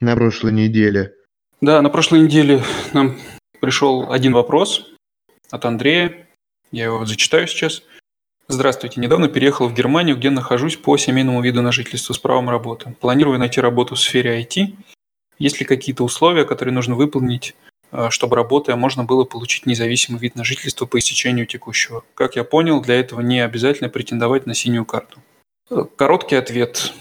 На прошлой неделе. Да, на прошлой неделе нам пришел один вопрос от Андрея. Я его зачитаю сейчас. Здравствуйте. Недавно переехал в Германию, где нахожусь по семейному виду на жительство с правом работы. Планирую найти работу в сфере IT. Есть ли какие-то условия, которые нужно выполнить чтобы работая можно было получить независимый вид на жительство по истечению текущего. Как я понял, для этого не обязательно претендовать на синюю карту. Короткий ответ.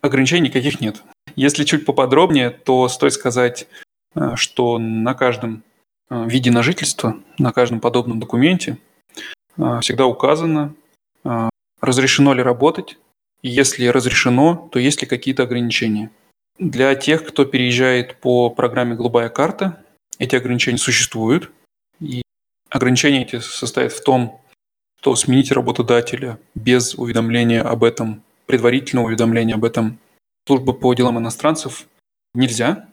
Ограничений никаких нет. Если чуть поподробнее, то стоит сказать, э, что на каждом виде на жительство, на каждом подобном документе всегда указано, разрешено ли работать, если разрешено, то есть ли какие-то ограничения. Для тех, кто переезжает по программе «Голубая карта», эти ограничения существуют. И ограничения эти состоят в том, что сменить работодателя без уведомления об этом, предварительного уведомления об этом службы по делам иностранцев нельзя.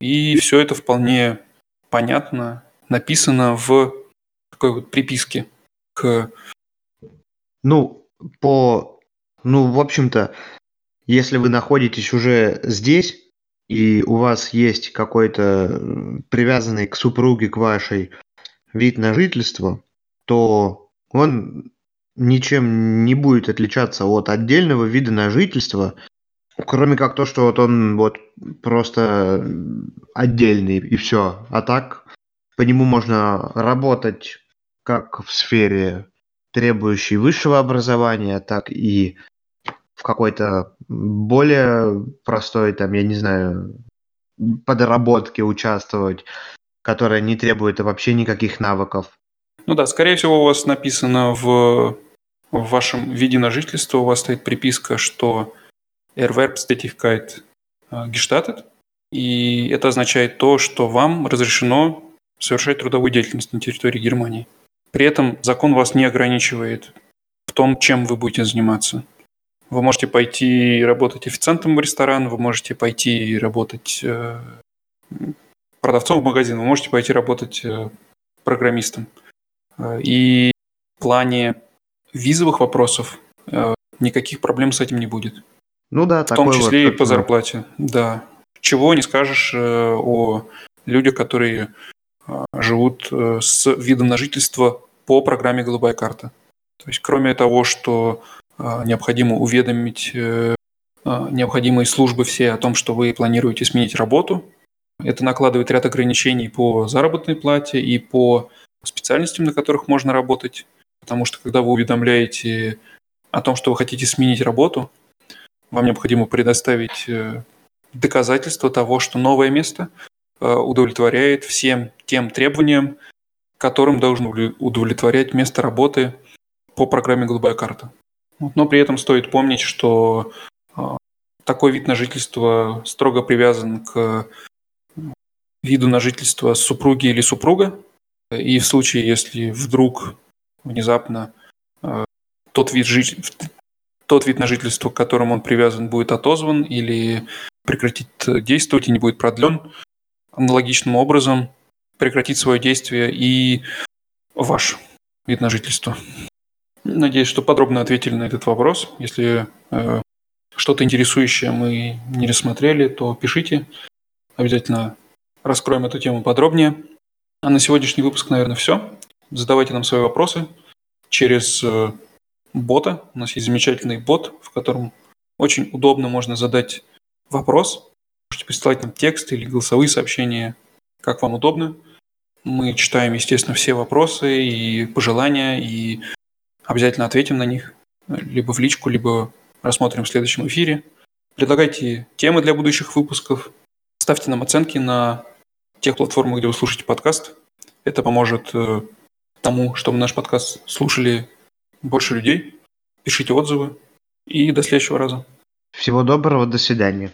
И все это вполне понятно, написано в такой вот приписке к... Ну, по... Ну, в общем-то, если вы находитесь уже здесь, и у вас есть какой-то привязанный к супруге, к вашей вид на жительство, то он ничем не будет отличаться от отдельного вида на жительство, кроме как то, что вот он вот просто отдельный и все. А так по нему можно работать как в сфере требующей высшего образования, так и в какой-то более простой, там, я не знаю, подработке участвовать, которая не требует вообще никаких навыков. Ну да, скорее всего, у вас написано в, в вашем виде на жительство, у вас стоит приписка, что Erwerbstätigkeit gestattet, и это означает то, что вам разрешено совершать трудовую деятельность на территории Германии. При этом закон вас не ограничивает в том, чем вы будете заниматься. Вы можете пойти работать официантом в ресторан, вы можете пойти работать э, продавцом в магазин, вы можете пойти работать э, программистом. Э, и в плане визовых вопросов никаких проблем с этим не будет. Ну да, в том числе вот, и по зарплате. Да. Чего не скажешь о людях, которые живут с видом на жительство по программе «Голубая карта». То есть кроме того, что необходимо уведомить э, а, необходимые службы все о том, что вы планируете сменить работу. Это накладывает ряд ограничений по заработной плате и по специальностям, на которых можно работать. Потому что когда вы уведомляете о том, что вы хотите сменить работу, вам необходимо предоставить э, доказательство того, что новое место э, удовлетворяет всем тем требованиям, которым должно удовлетворять место работы по программе «Голубая карта». Но при этом стоит помнить, что а, такой вид на жительство строго привязан к виду на жительство супруги или супруга. И в случае, если вдруг внезапно а, тот вид, жи... тот вид на жительство, к которому он привязан, будет отозван или прекратит действовать и не будет продлен, аналогичным образом прекратит свое действие и ваш вид на жительство. Надеюсь, что подробно ответили на этот вопрос. Если э, что-то интересующее мы не рассмотрели, то пишите. Обязательно раскроем эту тему подробнее. А на сегодняшний выпуск, наверное, все. Задавайте нам свои вопросы через э, бота. У нас есть замечательный бот, в котором очень удобно можно задать вопрос. Можете присылать нам текст или голосовые сообщения, как вам удобно. Мы читаем, естественно, все вопросы и пожелания, и Обязательно ответим на них, либо в личку, либо рассмотрим в следующем эфире. Предлагайте темы для будущих выпусков. Ставьте нам оценки на тех платформах, где вы слушаете подкаст. Это поможет э, тому, чтобы наш подкаст слушали больше людей. Пишите отзывы. И до следующего раза. Всего доброго, до свидания.